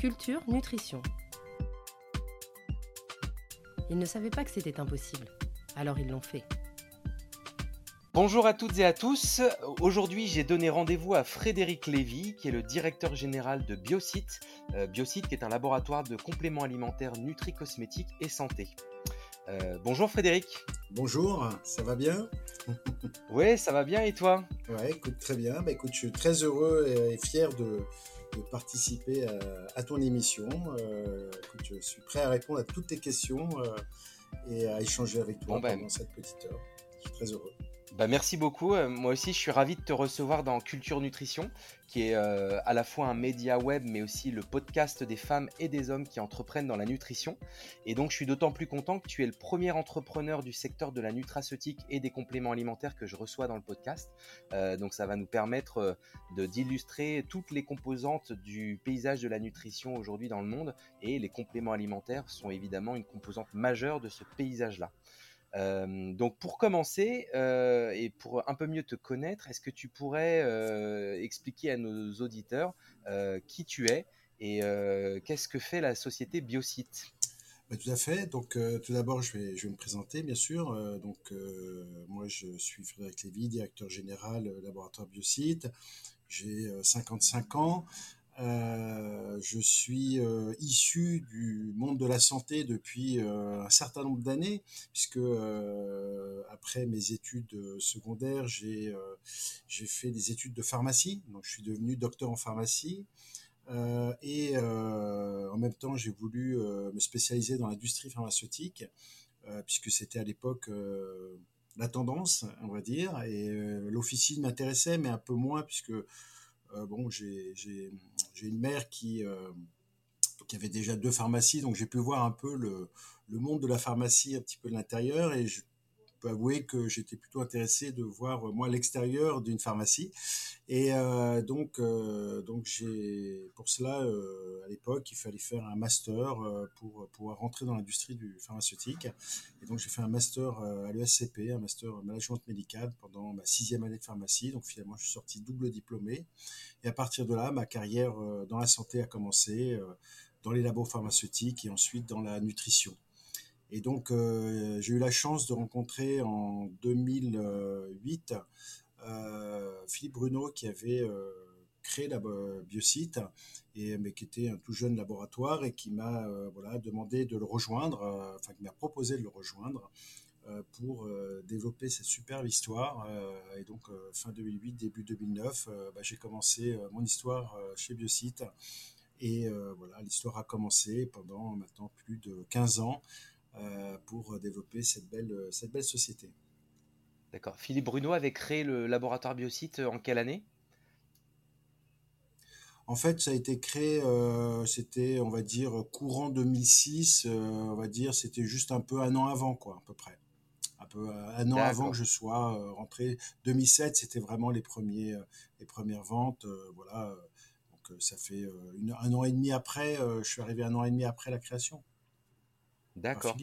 Culture Nutrition. Ils ne savaient pas que c'était impossible, alors ils l'ont fait. Bonjour à toutes et à tous. Aujourd'hui, j'ai donné rendez-vous à Frédéric Lévy, qui est le directeur général de Biocite. Euh, Biocite, qui est un laboratoire de compléments alimentaires nutri-cosmétiques et santé. Euh, bonjour Frédéric. Bonjour, ça va bien? Oui, ça va bien et toi? Ouais, écoute, très bien. Bah, écoute, je suis très heureux et fier de, de participer à, ton émission. Euh, je suis prêt à répondre à toutes tes questions euh, et à échanger avec toi ben, pendant cette petite heure. Je suis très heureux. Bah, merci beaucoup. Euh, moi aussi, je suis ravi de te recevoir dans Culture Nutrition, qui est euh, à la fois un média web, mais aussi le podcast des femmes et des hommes qui entreprennent dans la nutrition. Et donc, je suis d'autant plus content que tu es le premier entrepreneur du secteur de la nutraceutique et des compléments alimentaires que je reçois dans le podcast. Euh, donc, ça va nous permettre de d'illustrer toutes les composantes du paysage de la nutrition aujourd'hui dans le monde. Et les compléments alimentaires sont évidemment une composante majeure de ce paysage-là donc pour commencer et pour un peu mieux te connaître, est-ce que tu pourrais expliquer à nos auditeurs qui tu es et qu'est-ce que fait la société Biocite bah, tout à fait. Donc, tout d'abord, je vais, me présenter, bien sûr. donc, moi, je suis Frédéric Lévy, directeur général laboratoire Biocite. J'ai 55 ans. Euh, je suis euh, issu du monde de la santé depuis euh, un certain nombre d'années, puisque après mes études secondaires, j'ai fait des études de pharmacie, donc je suis devenu docteur en pharmacie. et en même temps, j'ai voulu me spécialiser dans l'industrie pharmaceutique, puisque c'était à l'époque la tendance, on va dire, et l'officine m'intéressait, mais un peu moins, puisque bon, j'ai une mère qui, euh, qui avait déjà deux pharmacies, donc j'ai pu voir un peu le, le, monde de la pharmacie un petit peu de l'intérieur et je, peux avouer que j'étais plutôt intéressé de voir moi l'extérieur d'une pharmacie. Et euh, donc, euh, donc j'ai pour cela euh, à l'époque il fallait faire un master pour pouvoir rentrer dans l'industrie du pharmaceutique. Et donc j'ai fait un master à l'ESCP, un master management médical pendant ma sixième année de pharmacie. Donc finalement je suis sorti double diplômé. Et à partir de là, ma carrière dans la santé a commencé dans les labos pharmaceutiques et ensuite dans la nutrition. Et donc, euh, j'ai eu la chance de rencontrer en 2008 euh, Philippe Bruno qui avait euh, créé la Biocite, et, mais qui était un tout jeune laboratoire et qui m'a voilà, demandé de le rejoindre, enfin qui m'a proposé de le rejoindre pour développer cette superbe histoire. et donc, fin 2008, début 2009, bah, j'ai commencé mon histoire chez Biocite. Et voilà, l'histoire a commencé pendant maintenant plus de 15 ans. Euh, pour développer cette belle, cette belle société. D'accord. Philippe Bruno avait créé le laboratoire Biocite en quelle année? En fait, ça a été créé, euh, c'était, on va dire, courant 2006, euh, on va dire, c'était juste un peu un an avant, quoi, à peu près. Un peu un an avant que je sois rentré. 2007, c'était vraiment les premiers, les premières ventes, voilà. Donc ça fait un an et demi après, je suis arrivé un an et demi après la création. D'accord.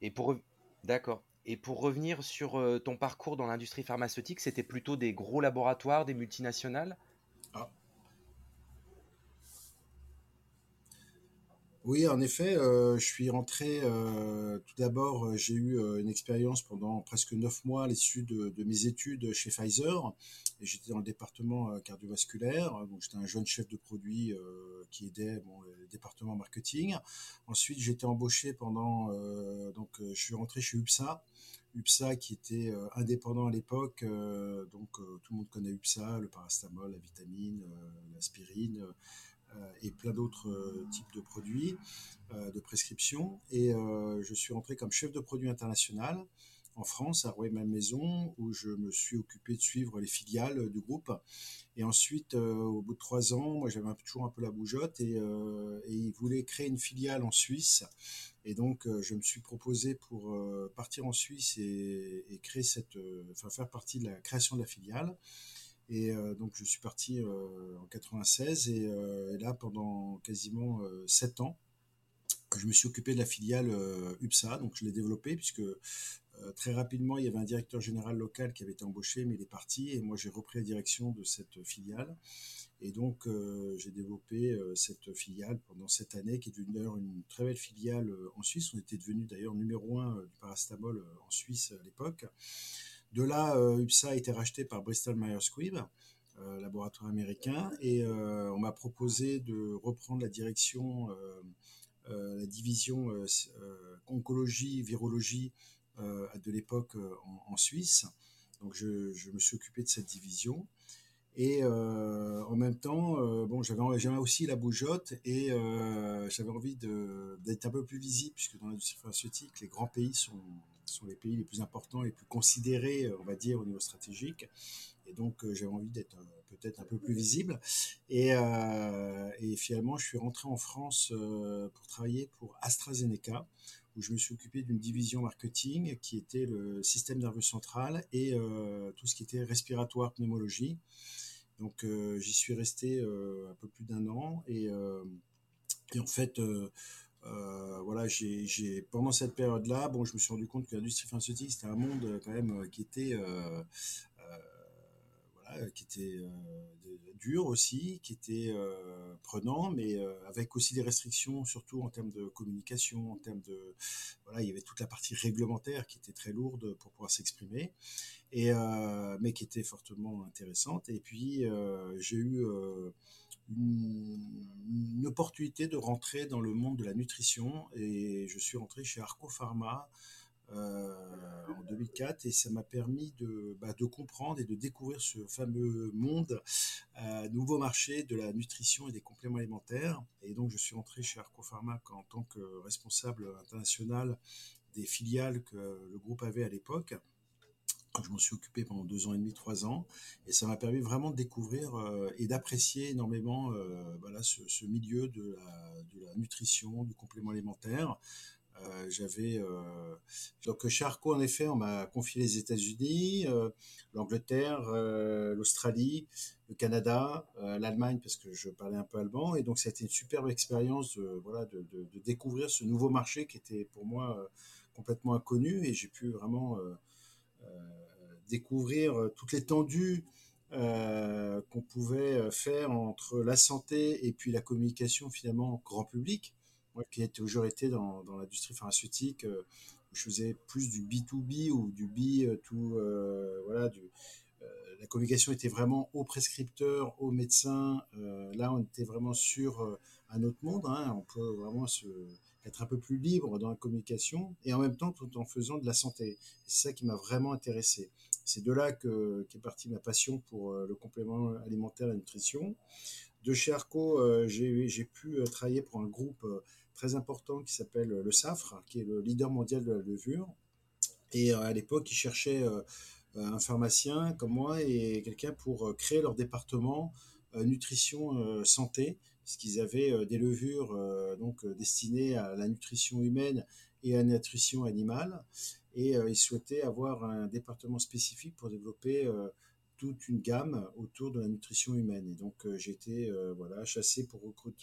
Et pour d'accord. Et pour revenir sur euh, ton parcours dans l'industrie pharmaceutique, c'était plutôt des gros laboratoires, des multinationales? Oui, en effet, euh, je suis rentré. Euh, tout d'abord, j'ai eu une expérience pendant presque neuf mois à l'issue de, mes études chez Pfizer. Et j'étais dans le département cardiovasculaire. Donc, j'étais un jeune chef de produit qui aidait le département marketing. Ensuite, été embauché pendant, euh, donc euh, je suis rentré chez UPSA. UPSA qui était euh, indépendant à l'époque, donc tout le monde connaît UPSA, le parastamol, la vitamine, l'aspirine et plein d'autres types de produits de prescription. Et je suis rentré comme chef de produit international en France, à Rouet-Malmaison, où je me suis occupé de suivre les filiales du groupe. Et ensuite, euh, au bout de trois ans, moi j'avais toujours un peu la bougeotte et, euh, et ils voulaient créer une filiale en Suisse. Et donc, euh, je me suis proposé pour partir en Suisse et, et créer cette, enfin faire partie de la création de la filiale. Et donc, je suis parti en 96 et, et, là, pendant quasiment sept ans, je me suis occupé de la filiale UPSA, donc je l'ai développée puisque très rapidement, il y avait un directeur général local qui avait été embauché, mais il est parti, et moi j'ai repris la direction de cette filiale. Et donc, j'ai développé cette filiale pendant cette année, qui est devenue d'ailleurs une très belle filiale en Suisse. On était devenu d'ailleurs numéro un du parastamol en Suisse à l'époque. De là, UPSA a été racheté par Bristol Myers Squibb, laboratoire américain, et on m'a proposé de reprendre la direction, la division oncologie, virologie de l'époque en, Suisse. Donc, je, me suis occupé de cette division. Et euh, en même temps, euh, bon, j'avais, aussi la bougeotte et euh, j'avais envie d'être un peu plus visible, puisque dans l'industrie pharmaceutique, les grands pays sont, sont les pays les plus importants, les plus considérés, on va dire, au niveau stratégique. Et donc, j'avais envie d'être peut-être un peu plus visible. Et, finalement, je suis rentré en France pour travailler pour AstraZeneca, où je me suis occupé d'une division marketing qui était le système nerveux central et tout ce qui était respiratoire, pneumologie. Donc euh, j'y suis resté euh, un peu plus d'un an et, euh, et, en fait voilà, j'ai pendant cette période-là, bon, je me suis rendu compte que l'industrie pharmaceutique c'était un monde quand même qui était voilà, qui était dur aussi, qui était prenant, mais avec aussi des restrictions, surtout en termes de communication, en termes de voilà, il y avait toute la partie réglementaire qui était très lourde pour pouvoir s'exprimer et euh, mais qui était fortement intéressante. Et puis euh, j'ai eu euh, une, opportunité de rentrer dans le monde de la nutrition et je suis rentré chez Arco Pharma en 2004 et ça m'a permis de, bah, de, comprendre et de découvrir ce fameux monde, nouveau marché de la nutrition et des compléments alimentaires. Et donc je suis rentré chez Arco Pharma en tant que responsable international des filiales que le groupe avait à l'époque je m'en suis occupé pendant deux ans et demi, trois ans, et ça m'a permis vraiment de découvrir euh, et d'apprécier énormément euh, voilà, ce, milieu de la, nutrition, du complément alimentaire. Euh, j'avais donc Charcot en effet, on m'a confié les États-Unis, l'Angleterre, l'Australie, le Canada, l'Allemagne parce que je parlais un peu allemand, et donc ça a été une superbe expérience voilà de, de, découvrir ce nouveau marché qui était pour moi complètement inconnu, et j'ai pu vraiment découvrir euh, toute l'étendue euh, qu'on pouvait euh, faire entre la santé et puis la communication finalement grand public. Moi qui ai toujours été dans, l'industrie pharmaceutique, je faisais plus du B2B ou du B tout, voilà, du, la communication était vraiment aux prescripteurs, aux médecins. là, on était vraiment sur un autre monde. Hein. On peut vraiment être un peu plus libre dans la communication et en même temps tout en faisant de la santé. C'est ça qui m'a vraiment intéressé. C'est de là que qu'est partie ma passion pour euh, le complément alimentaire et la nutrition. De chez Arco, euh, j'ai pu euh, travailler pour un groupe très important qui s'appelle le SAFRE, qui est le leader mondial de la levure. Et à l'époque, ils cherchaient un pharmacien comme moi et quelqu'un pour créer leur département nutrition santé puisqu'ils avaient euh, des levures donc destinées à la nutrition humaine et à la nutrition animale. Et ils souhaitaient avoir un département spécifique pour développer toute une gamme autour de la nutrition humaine. Et donc j'ai été voilà, chassé pour,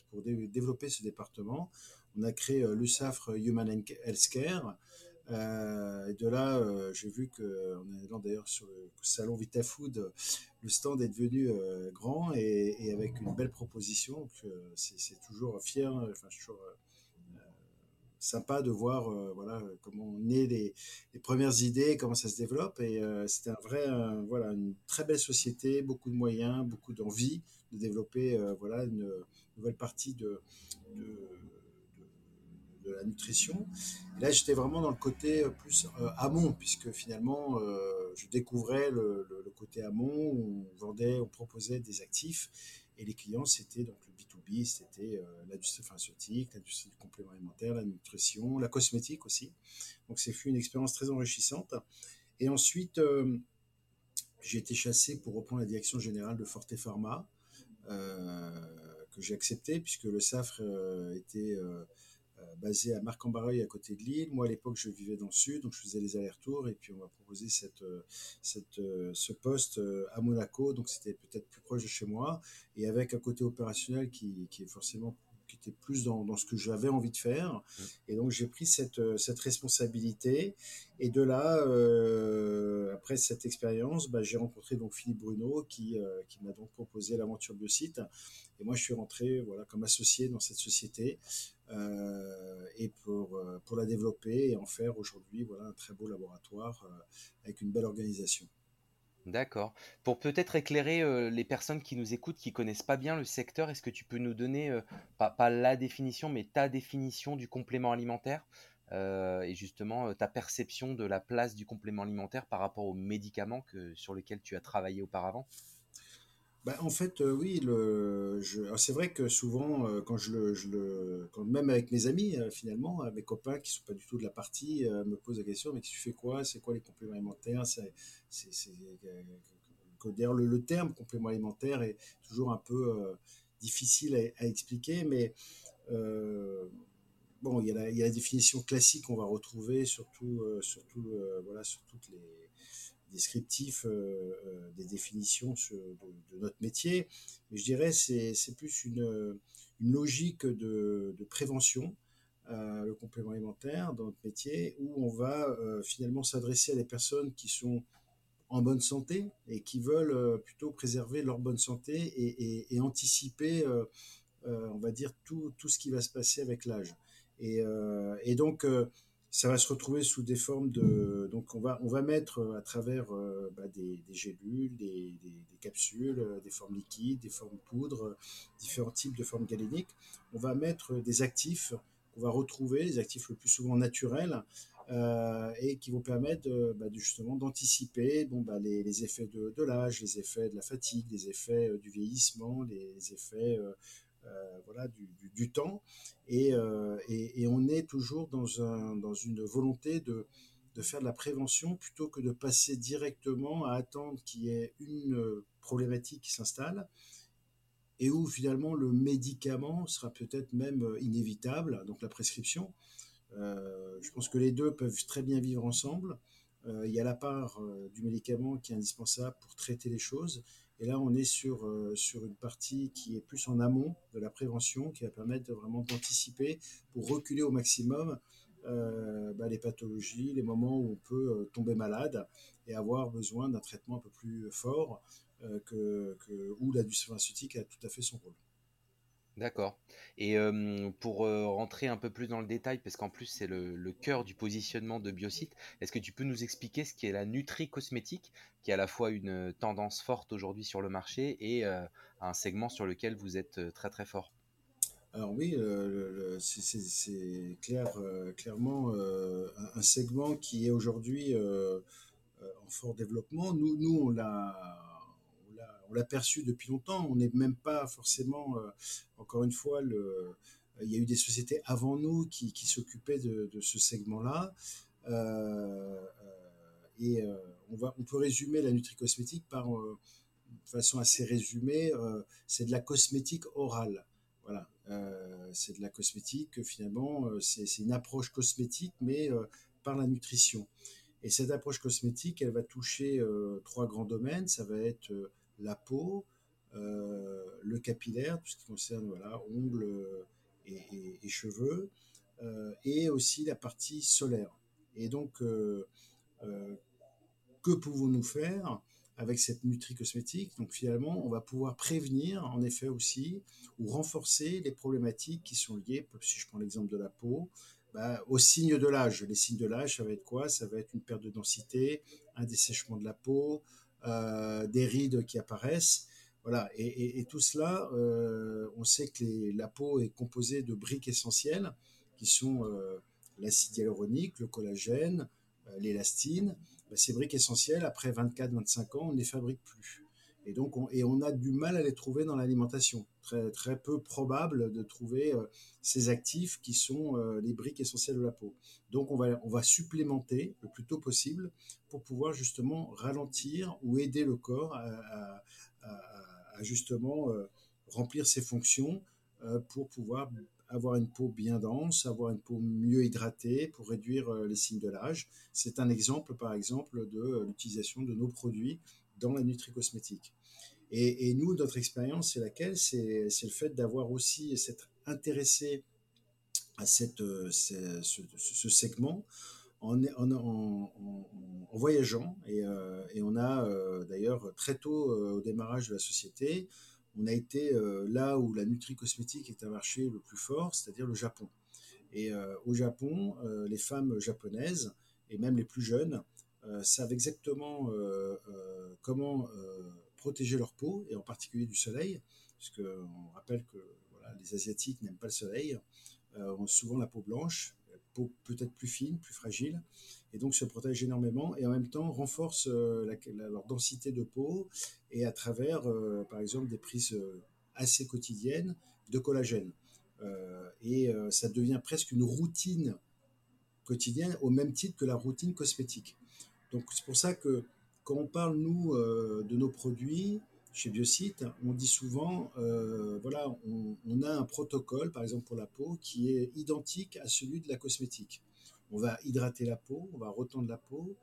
pour développer ce département. On a créé l'USAFRE Human Healthcare, euh, et de là, euh, j'ai vu que, en allant d'ailleurs sur le salon VitaFood, le stand est devenu euh, grand et, avec une belle proposition. c'est toujours fier, enfin, toujours sympa de voir voilà comment naît les, les, premières idées, comment ça se développe. Et c'était un vrai, voilà, une très belle société, beaucoup de moyens, beaucoup d'envie de développer voilà une nouvelle partie de, de de la nutrition. là, j'étais vraiment dans le côté euh, plus euh, amont, puisque finalement, euh, je découvrais le, côté amont où on vendait, on proposait des actifs. Et les clients, c'était donc le B2B, c'était l'industrie pharmaceutique, l'industrie du complément alimentaire, la nutrition, la cosmétique aussi. Donc, c'est fut une expérience très enrichissante. Et ensuite, j'ai été chassé pour reprendre la direction générale de Forte Pharma, que j'ai accepté, puisque le SAFRE était euh, basé à Marc-en-Barreuil à côté de Lille. Moi, à l'époque, je vivais dans le sud, donc je faisais les allers-retours. Et puis, on m'a proposé cette, euh, cette, euh, ce poste à Monaco, donc c'était peut-être plus proche de chez moi. Et avec un côté opérationnel qui, qui est forcément qui j'étais plus dans, ce que j'avais envie de faire. Mmh. Et donc j'ai pris cette, cette responsabilité. Et de là, après cette expérience, bah, j'ai rencontré donc Philippe Bruno qui, qui m'a donc proposé l'aventure Biosite. Et moi, je suis rentré voilà, comme associé dans cette société et pour, pour la développer et en faire aujourd'hui voilà, un très beau laboratoire avec une belle organisation. D'accord. Pour peut-être éclairer les personnes qui nous écoutent, qui connaissent pas bien le secteur, est-ce que tu peux nous donner, pas, la définition, mais ta définition du complément alimentaire et justement ta perception de la place du complément alimentaire par rapport aux médicaments que, sur lesquels tu as travaillé auparavant? Bah, en fait, euh, oui, le, c'est vrai que souvent, euh, quand je le, je le, quand même avec mes amis, euh, finalement, mes copains qui sont pas du tout de la partie, me posent la question, mais tu fais quoi? C'est quoi les compléments alimentaires? C'est, c'est, le, le, terme complément alimentaire est toujours un peu difficile à, expliquer, mais bon, il y, a la, y, a la, définition classique qu'on va retrouver surtout, surtout voilà, sur toutes les descriptif euh, euh, des définitions de, notre métier, mais je dirais c'est c'est plus une, une logique de, de prévention, euh, le complément alimentaire dans notre métier, où on va finalement s'adresser à des personnes qui sont en bonne santé et qui veulent plutôt préserver leur bonne santé et, et, anticiper, on va dire, tout, tout, ce qui va se passer avec l'âge. Et, et, donc, ça va se retrouver sous des formes de. Donc, on va, on va mettre euh, à travers euh, bah, des, gélules, des, capsules, euh, des formes liquides, des formes poudres, différents types de formes galéniques. On va mettre des actifs qu'on va retrouver, les actifs le plus souvent naturels, et qui vont permettre bah, justement d'anticiper bon, bah, les, effets de, de l'âge, les effets de la fatigue, les effets du vieillissement, les effets voilà, du, du, temps. Euh, et, et, on est toujours dans, un, dans une volonté de, de faire de la prévention plutôt que de passer directement à attendre qu'il y ait une problématique qui s'installe et où finalement le médicament sera peut-être même inévitable, donc la prescription. Euh, je pense que les deux peuvent très bien vivre ensemble. il y a la part du médicament qui est indispensable pour traiter les choses, et là, on est sur, euh, sur une partie qui est plus en amont de la prévention, qui va permettre vraiment d'anticiper pour reculer au maximum euh, bah, les pathologies, les moments où on peut euh, tomber malade et avoir besoin d'un traitement un peu plus fort que, où l'industrie pharmaceutique a tout à fait son rôle. D'accord. Et pour rentrer un peu plus dans le détail, parce qu'en plus c'est le, cœur du positionnement de Biocite, est-ce que tu peux nous expliquer ce qu'est la nutri-cosmétique, qui est à la fois une tendance forte aujourd'hui sur le marché et un segment sur lequel vous êtes très très fort? Alors oui, c'est clair, clairement un, segment qui est aujourd'hui en fort développement. Nous, nous on l'a on l'a perçu depuis longtemps. On n'est même pas forcément, euh, encore une fois, le, il y a eu des sociétés avant nous qui, s'occupaient de, ce segment-là. Euh, euh, et on, on peut résumer la nutri-cosmétique par, de façon assez résumée, c'est de la cosmétique orale. Voilà, c'est de la cosmétique, finalement, c'est une approche cosmétique, mais par la nutrition. Et cette approche cosmétique, elle va toucher trois grands domaines. Ça va être la peau, euh, le capillaire, tout ce qui concerne voilà, ongles et, cheveux, euh, et aussi la partie solaire. Et donc, euh, que pouvons-nous faire avec cette nutri-cosmétique Donc finalement, on va pouvoir prévenir en effet aussi ou renforcer les problématiques qui sont liées, si je prends l'exemple de la peau, bah, aux signes de l'âge. Les signes de l'âge, ça va être quoi? Ça va être une perte de densité, un dessèchement de la peau, des rides qui apparaissent. Voilà, et, tout cela, euh, on sait que la peau est composée de briques essentielles qui sont euh, l'acide hyaluronique, le collagène, l'élastine. Bah, ces briques essentielles, après 24-25 ans, on ne les fabrique plus. Et donc, on, et on a du mal à les trouver dans l'alimentation. Très, très peu probable de trouver euh, ces actifs qui sont euh, les briques essentielles de la peau. Donc, on va, on va supplémenter le plus tôt possible pour pouvoir justement ralentir ou aider le corps à, justement euh, remplir ses fonctions pour pouvoir avoir une peau bien dense, avoir une peau mieux hydratée pour réduire les signes de l'âge. C'est un exemple, par exemple, de l'utilisation de nos produits dans la nutri-cosmétique. Et, nous, notre expérience, c'est laquelle? C'est le fait d'avoir aussi cette intéressé à cette, ce, segment en, voyageant. Et, et, on a d'ailleurs très tôt au démarrage de la société, on a été là où la nutri-cosmétique est un marché le plus fort, c'est-à-dire le Japon. Et au Japon, les femmes japonaises, et même les plus jeunes, savent exactement comment protéger leur peau, et en particulier du soleil, puisqu'on rappelle que voilà, les Asiatiques n'aiment pas le soleil, euh, ont souvent la peau blanche, peau peut-être plus fine, plus fragile, et donc se protègent énormément, et en même temps renforcent euh, leur densité de peau, et à travers, euh, par exemple, des prises assez quotidiennes de collagène. et ça devient presque une routine quotidienne au même titre que la routine cosmétique. Donc c'est pour ça que quand on parle, nous, euh, de nos produits, chez Biocite, on dit souvent, euh, voilà, on, a un protocole, par exemple pour la peau, qui est identique à celui de la cosmétique. On va hydrater la peau, on va retendre la peau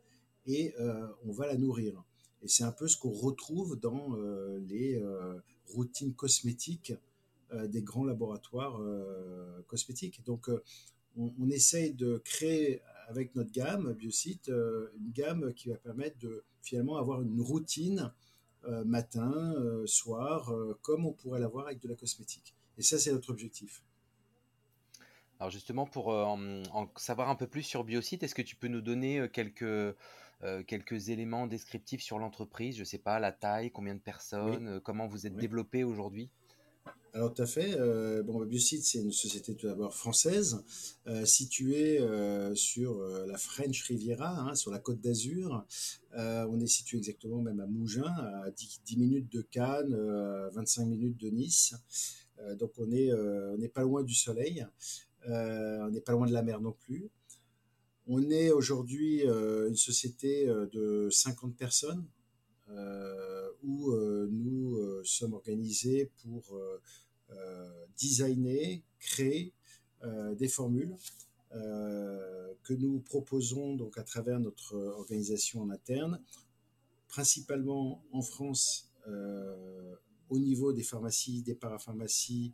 et euh, on va la nourrir. Et c'est un peu ce qu'on retrouve dans les routines cosmétiques des grands laboratoires cosmétiques. Donc, on, on, essaye de créer avec notre gamme Biocite une gamme qui va permettre de finalement avoir une routine euh, matin, euh, soir, euh, comme on pourrait l'avoir avec de la cosmétique. Et ça, c'est notre objectif. Alors justement, pour en, savoir un peu plus sur Biocite, est-ce que tu peux nous donner quelques, quelques éléments descriptifs sur l'entreprise? Je ne sais pas, la taille, combien de personnes, comment vous êtes développé aujourd'hui? Alors, tout à fait. Euh, bon, Biocide, c'est une société tout d'abord française, euh, située euh, sur la French Riviera, hein, sur la côte d'Azur. on est situé exactement même à Mougins, à 10, minutes de Cannes, 25 minutes de Nice. donc, on n'est pas loin du soleil. on n'est pas loin de la mer non plus. On est aujourd'hui une société de 50 personnes où nous sommes organisés pour euh, designer, créer euh, des formules euh, que nous proposons donc à travers notre organisation en interne, principalement en France au niveau des pharmacies, des parapharmacies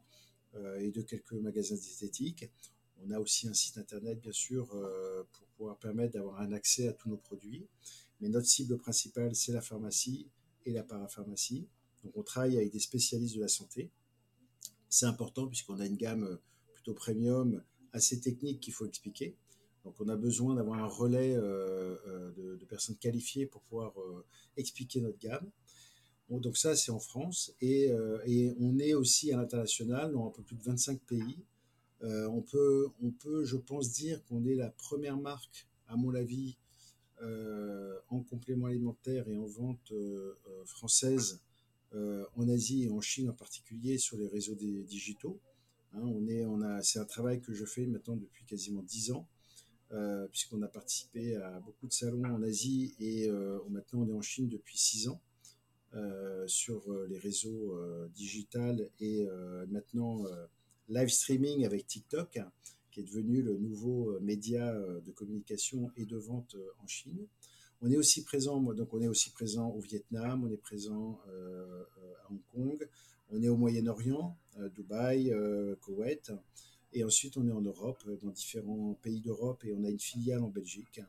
et de quelques magasins d'esthétique. On a aussi un site internet, bien sûr, pour pouvoir permettre d'avoir un accès à tous nos produits. Mais notre cible principale, c'est la pharmacie et la parapharmacie. Donc, on travaille avec des spécialistes de la santé. C'est important puisqu'on a une gamme euh, plutôt premium, assez technique qu'il faut expliquer. Donc on a besoin d'avoir un relais euh, euh, de, personnes qualifiées pour pouvoir expliquer notre gamme. donc ça, c'est en France. Et, on est aussi à l'international, dans un peu plus de 25 pays. on, peut, on peut, je pense, dire qu'on est la première marque, à mon avis, en complément alimentaire et en vente française euh, en Asie et en Chine en particulier sur les réseaux digitaux. Hein, on est, on a, c'est un travail que je fais maintenant depuis quasiment dix ans, euh, puisqu'on a participé à beaucoup de salons en Asie et euh, maintenant on est en Chine depuis six ans. sur les réseaux digitales et maintenant live streaming avec TikTok, qui est devenu le nouveau média de communication et de vente en Chine. On est aussi présent, donc on est aussi présent au Vietnam, on est présent euh, à Hong Kong, on est au Moyen-Orient, Dubaï, euh, Koweït, et ensuite on est en Europe, dans différents pays d'Europe, et on a une filiale en Belgique.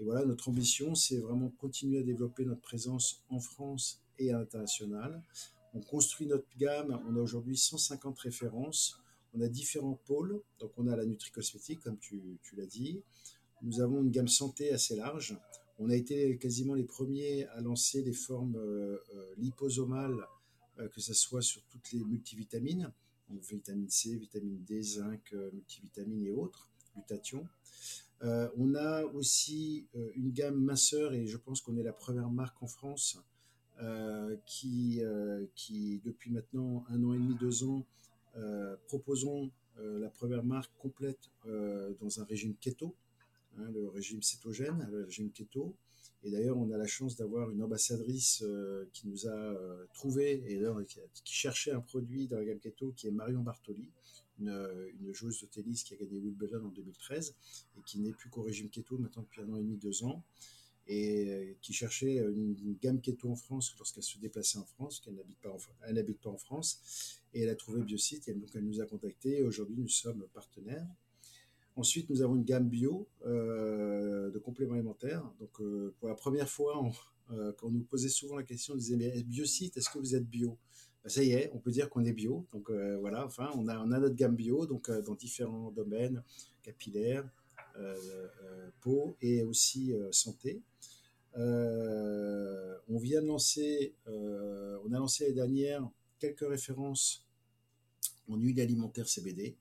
Et voilà, notre ambition, c'est vraiment continuer à développer notre présence en France et à l'international. On construit notre gamme, on a aujourd'hui 150 références, on a différents pôles, donc on a la nutri-cosmétique, comme tu, l'as dit. Nous avons une gamme santé assez large. On a été quasiment les premiers à lancer les formes euh, euh, liposomales, euh, que ce soit sur toutes les multivitamines, donc vitamine C, vitamine D, zinc, multivitamines et autres, glutathion. on a aussi une gamme minceur et je pense qu'on est la première marque en France qui, qui, depuis maintenant un an et demi, deux ans, proposons la première marque complète dans un régime keto. Hein, le régime cétogène, le régime keto. Et d'ailleurs, on a la chance d'avoir une ambassadrice euh, qui nous a euh, trouvé et qui, cherchait un produit dans la gamme keto, qui est Marion Bartoli, une, une joueuse de tennis qui a gagné Wimbledon en 2013 et qui n'est plus qu'au régime keto maintenant depuis un an et demi, deux ans. Et qui cherchait une, gamme keto en France lorsqu'elle se déplaçait en France, qu'elle n'habite pas, en, n'habite pas en France. Et elle a trouvé Biosite, et donc elle nous a contactés. Aujourd'hui, nous sommes partenaires. Ensuite, nous avons une gamme bio de compléments alimentaires. Donc, pour la première fois, on, quand on nous posait souvent la question, on disait Mais Biosite, est-ce que vous êtes bio? Bah, ça y est, on peut dire qu'on est bio. Donc euh, voilà, enfin, on a, on a notre gamme bio donc, euh, dans différents domaines, capillaires, euh, peau et aussi santé. on vient de lancer, on a lancé l'année dernière quelques références en huile alimentaire CBD.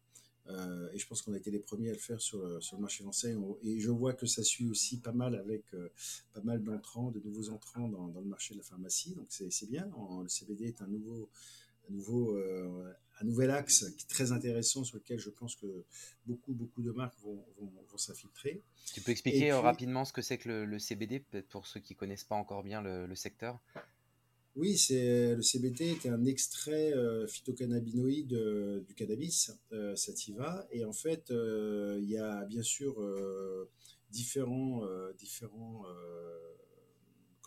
Euh, et je pense qu'on a été les premiers à le faire sur, le, sur le marché français. Et je vois que ça suit aussi pas mal avec euh, pas mal d'entrants, de nouveaux entrants dans, le marché de la pharmacie. Donc c'est bien. le CBD est un nouveau, nouveau, euh, un nouvel axe qui est très intéressant sur lequel je pense que beaucoup, beaucoup de marques vont, vont, vont s'infiltrer. Tu peux expliquer rapidement ce que c'est que le, CBD, peut-être pour ceux qui connaissent pas encore bien le, le secteur? Oui, c'est le CBD est un extrait euh, phytocannabinoïde euh, du cannabis, euh, sativa, et en fait, il y a bien sûr différents, différents.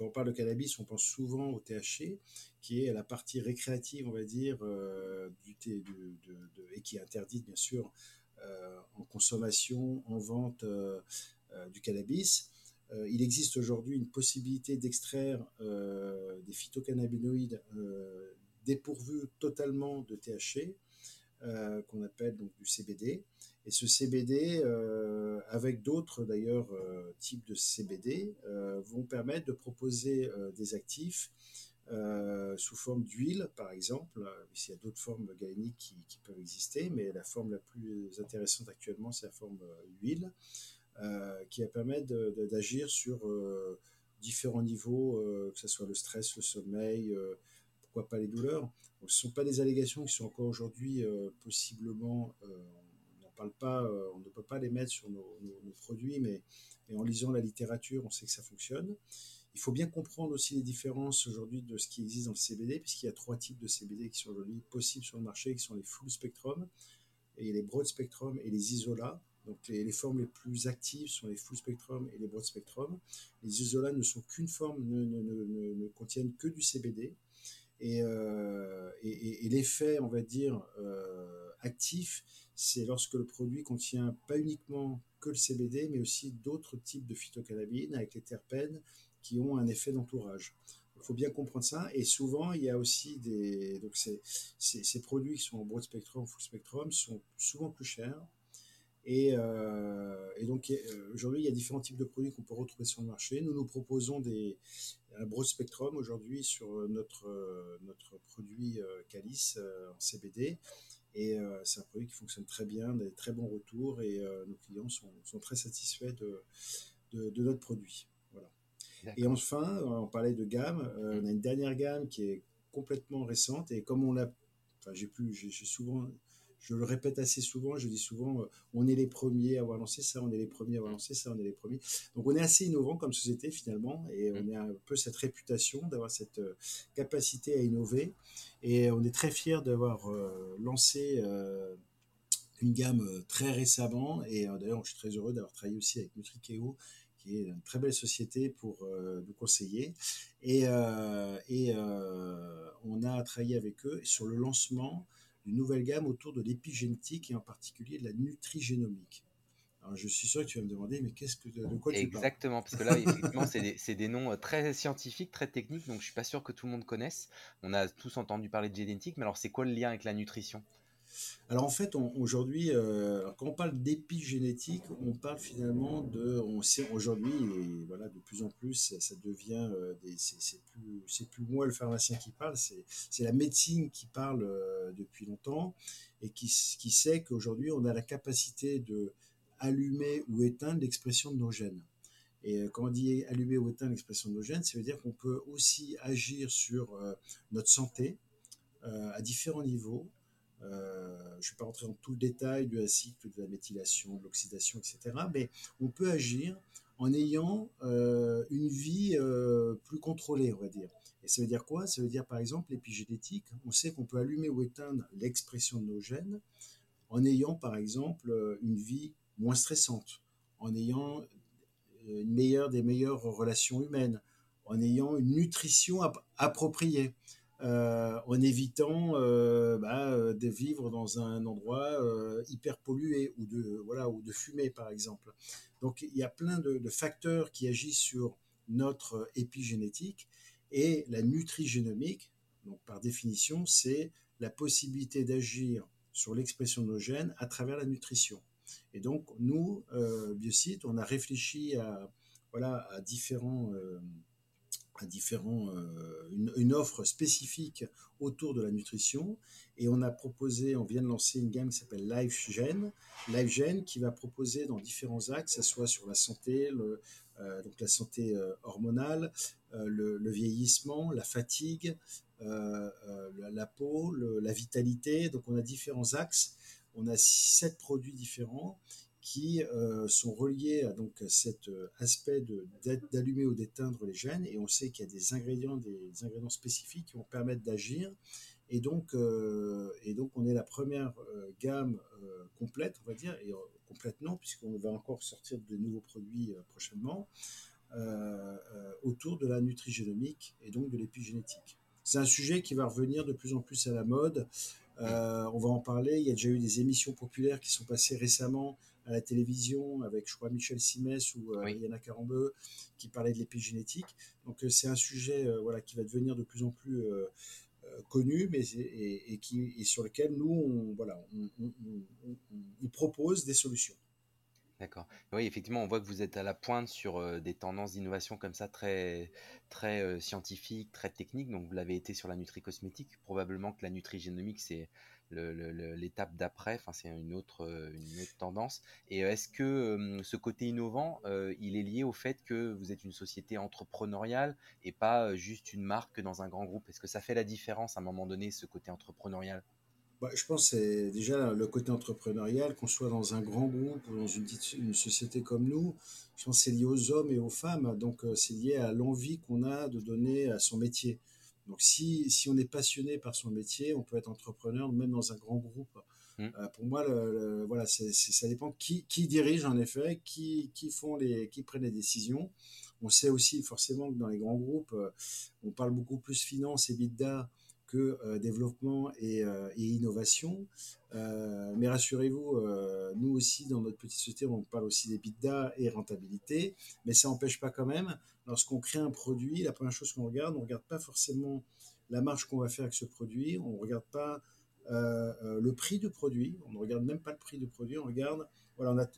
Quand on parle de cannabis, on pense souvent au THC, qui est la partie récréative, on va dire, thé, et qui est interdite bien sûr en consommation, en vente du cannabis. Euh, il existe aujourd'hui une possibilité d'extraire euh, des phytocannabinoïdes euh, dépourvus totalement de THC, qu'on appelle donc du CBD. Et ce CBD, avec d'autres d'ailleurs types de CBD, vont permettre de proposer des actifs sous forme d'huile, par exemple. Il y a d'autres formes galéniques qui, peuvent exister, mais la forme la plus intéressante actuellement, c'est la forme huile. Euh, qui va permettre d'agir sur euh, différents niveaux, euh, que ce soit le stress, le sommeil, pourquoi pas les douleurs. ce ne sont pas des allégations qui sont encore aujourd'hui possiblement, pas, on ne peut pas les mettre sur nos, produits, mais, en lisant la littérature, on sait que ça fonctionne. Il faut bien comprendre aussi les différences aujourd'hui de ce qui existe dans le CBD, puisqu'il y a trois types de CBD qui sont aujourd'hui possibles sur le marché, qui sont les full spectrum, et les broad spectrum et les isolats. Donc les, formes les plus actives sont les full spectrum et les broad spectrum. Les isolats ne sont qu'une forme, ne, contiennent que du CBD. Euh, et, l'effet, on va dire, euh, actif, c'est lorsque le produit contient pas uniquement que le CBD, mais aussi d'autres types de phytocannabines avec les terpènes qui ont un effet d'entourage. Il faut bien comprendre ça. Et souvent, il y a aussi des. Donc, ces produits qui sont en broad spectrum, full spectrum, sont souvent plus chers euh, et, donc euh, aujourd'hui, il y a différents types de produits qu'on peut retrouver sur le marché. Nous nous proposons des, un broad spectrum aujourd'hui sur notre, notre produit Calice en CBD. Et euh, c'est un produit qui fonctionne très bien, des très bons retours et nos clients sont, sont, très satisfaits de, de, notre produit. Voilà. Et enfin, on parlait de gamme. on a une dernière gamme qui est complètement récente et comme on l'a, enfin j'ai plus, j'ai souvent je le répète assez souvent, je dis souvent, euh, on est les premiers à avoir lancé ça, on est les premiers à avoir lancé ça, on est les premiers. Donc on est assez innovant comme société finalement, et on mm. a un peu cette réputation d'avoir cette euh, capacité à innover, et on est très fiers d'avoir euh, lancé une gamme très récemment, et d'ailleurs je suis très heureux d'avoir travaillé aussi avec Nutrikeo, qui est une très belle société pour nous conseiller. Et, et on a travaillé avec eux sur le lancement une nouvelle gamme autour de l'épigénétique et en particulier de la nutrigénomique. Alors, je suis sûr que tu vas me demander, mais qu'est-ce que, de quoi tu parles? Exactement, parce que là, effectivement, c'est des, noms euh, très scientifiques, très techniques, donc je suis pas sûr que tout le monde connaisse. On a tous entendu parler de génétique, mais alors c'est quoi le lien avec la nutrition? Alors en fait, aujourd'hui, euh, quand on parle d'épigénétique, on parle finalement de, on sait aujourd'hui, et voilà, de plus en plus, ça, devient, euh, c'est plus, c'est plus moi le pharmacien qui parle, c'est la médecine qui parle euh, depuis longtemps et qui, qui sait qu'aujourd'hui, on a la capacité de allumer ou éteindre l'expression de nos gènes. Et quand on dit allumer ou éteindre l'expression de nos gènes, ça veut dire qu'on peut aussi agir sur notre santé à différents niveaux euh, je ne vais pas rentrer dans tout le détail du cycle de la méthylation, de l'oxydation, etc. Mais on peut agir en ayant euh, une vie euh, plus contrôlée, on va dire. Et ça veut dire quoi? Ça veut dire par exemple l'épigénétique. On sait qu'on peut allumer ou éteindre l'expression de nos gènes en ayant par exemple une vie moins stressante, en ayant une meilleure, des meilleures relations humaines, en ayant une nutrition appropriée. Euh, en évitant euh, bah, euh, de vivre dans un endroit hyper pollué ou de, voilà, ou de fumer, par exemple. Donc il y a plein de, facteurs qui agissent sur notre épigénétique et la nutrigénomique, donc par définition, c'est la possibilité d'agir sur l'expression de nos gènes à travers la nutrition. Et donc, nous, euh, Biocite, on a réfléchi à, voilà, à différents, différents, euh, une, offre spécifique autour de la nutrition. Et on a proposé, on vient de lancer une gamme qui s'appelle LifeGen. LifeGen qui va proposer dans différents axes, que soit sur la santé, le, euh, donc la santé euh, hormonale, le, vieillissement, la fatigue, la, peau, la vitalité. Donc on a différents axes. On a sept produits différents qui euh, sont reliés à donc cet euh, aspect d'allumer ou d'éteindre les gènes. Et on sait qu'il y a des ingrédients des ingrédients spécifiques qui vont permettre d'agir. Et donc euh, et donc on est la première gamme complète on va dire. Et complète non puisqu'on va encore sortir de nouveaux produits prochainement autour de la nutrigénomique et donc de l'épigénétique. C'est un sujet qui va revenir de plus en plus à la mode. On va en parler. Il y a déjà eu des émissions populaires qui sont passées récemment à la télévision avec, je crois, Michel Simès ou euh, Yana Carambeu qui parlait de l'épigénétique. Donc euh, c'est un sujet euh, voilà, qui va devenir de plus en plus connu, mais et, qui et sur lequel nous on, voilà on, propose des solutions. D'accord. Oui, effectivement, on voit que vous êtes à la pointe sur des tendances d'innovation comme ça, très, très scientifiques, très techniques. Donc, vous l'avez été sur la nutri-cosmétique. Probablement que la nutri-génomique, c'est l'étape d'après, enfin c'est une autre, euh, une autre tendance. Et euh, est-ce que ce côté innovant, euh, il est lié au fait que vous êtes une société entrepreneuriale et pas juste une marque dans un grand groupe? Est-ce que ça fait la différence à un moment donné, ce côté entrepreneurial? Bah, je pense que c'est déjà le côté entrepreneurial, qu'on soit dans un grand groupe ou dans une, une société comme nous, je pense que c'est lié aux hommes et aux femmes, donc c'est lié à l'envie qu'on a de donner à son métier. Donc si, si on est passionné par son métier, on peut être entrepreneur même dans un grand groupe. Mmh. Euh, pour moi, voilà, ça dépend qui, qui, dirige en effet, qui, qui, font les, qui prennent les décisions. On sait aussi forcément que dans les grands groupes, euh, on parle beaucoup plus finance et bidda que euh, développement et, euh, innovation. Euh, mais rassurez-vous, nous aussi, dans notre petite société, on parle aussi des bidas et rentabilité, mais ça n'empêche pas quand même, lorsqu'on crée un produit, la première chose qu'on regarde, on ne regarde pas forcément la marge qu'on va faire avec ce produit, on ne regarde pas le prix du produit, on ne regarde même pas le prix du produit, on regarde, voilà,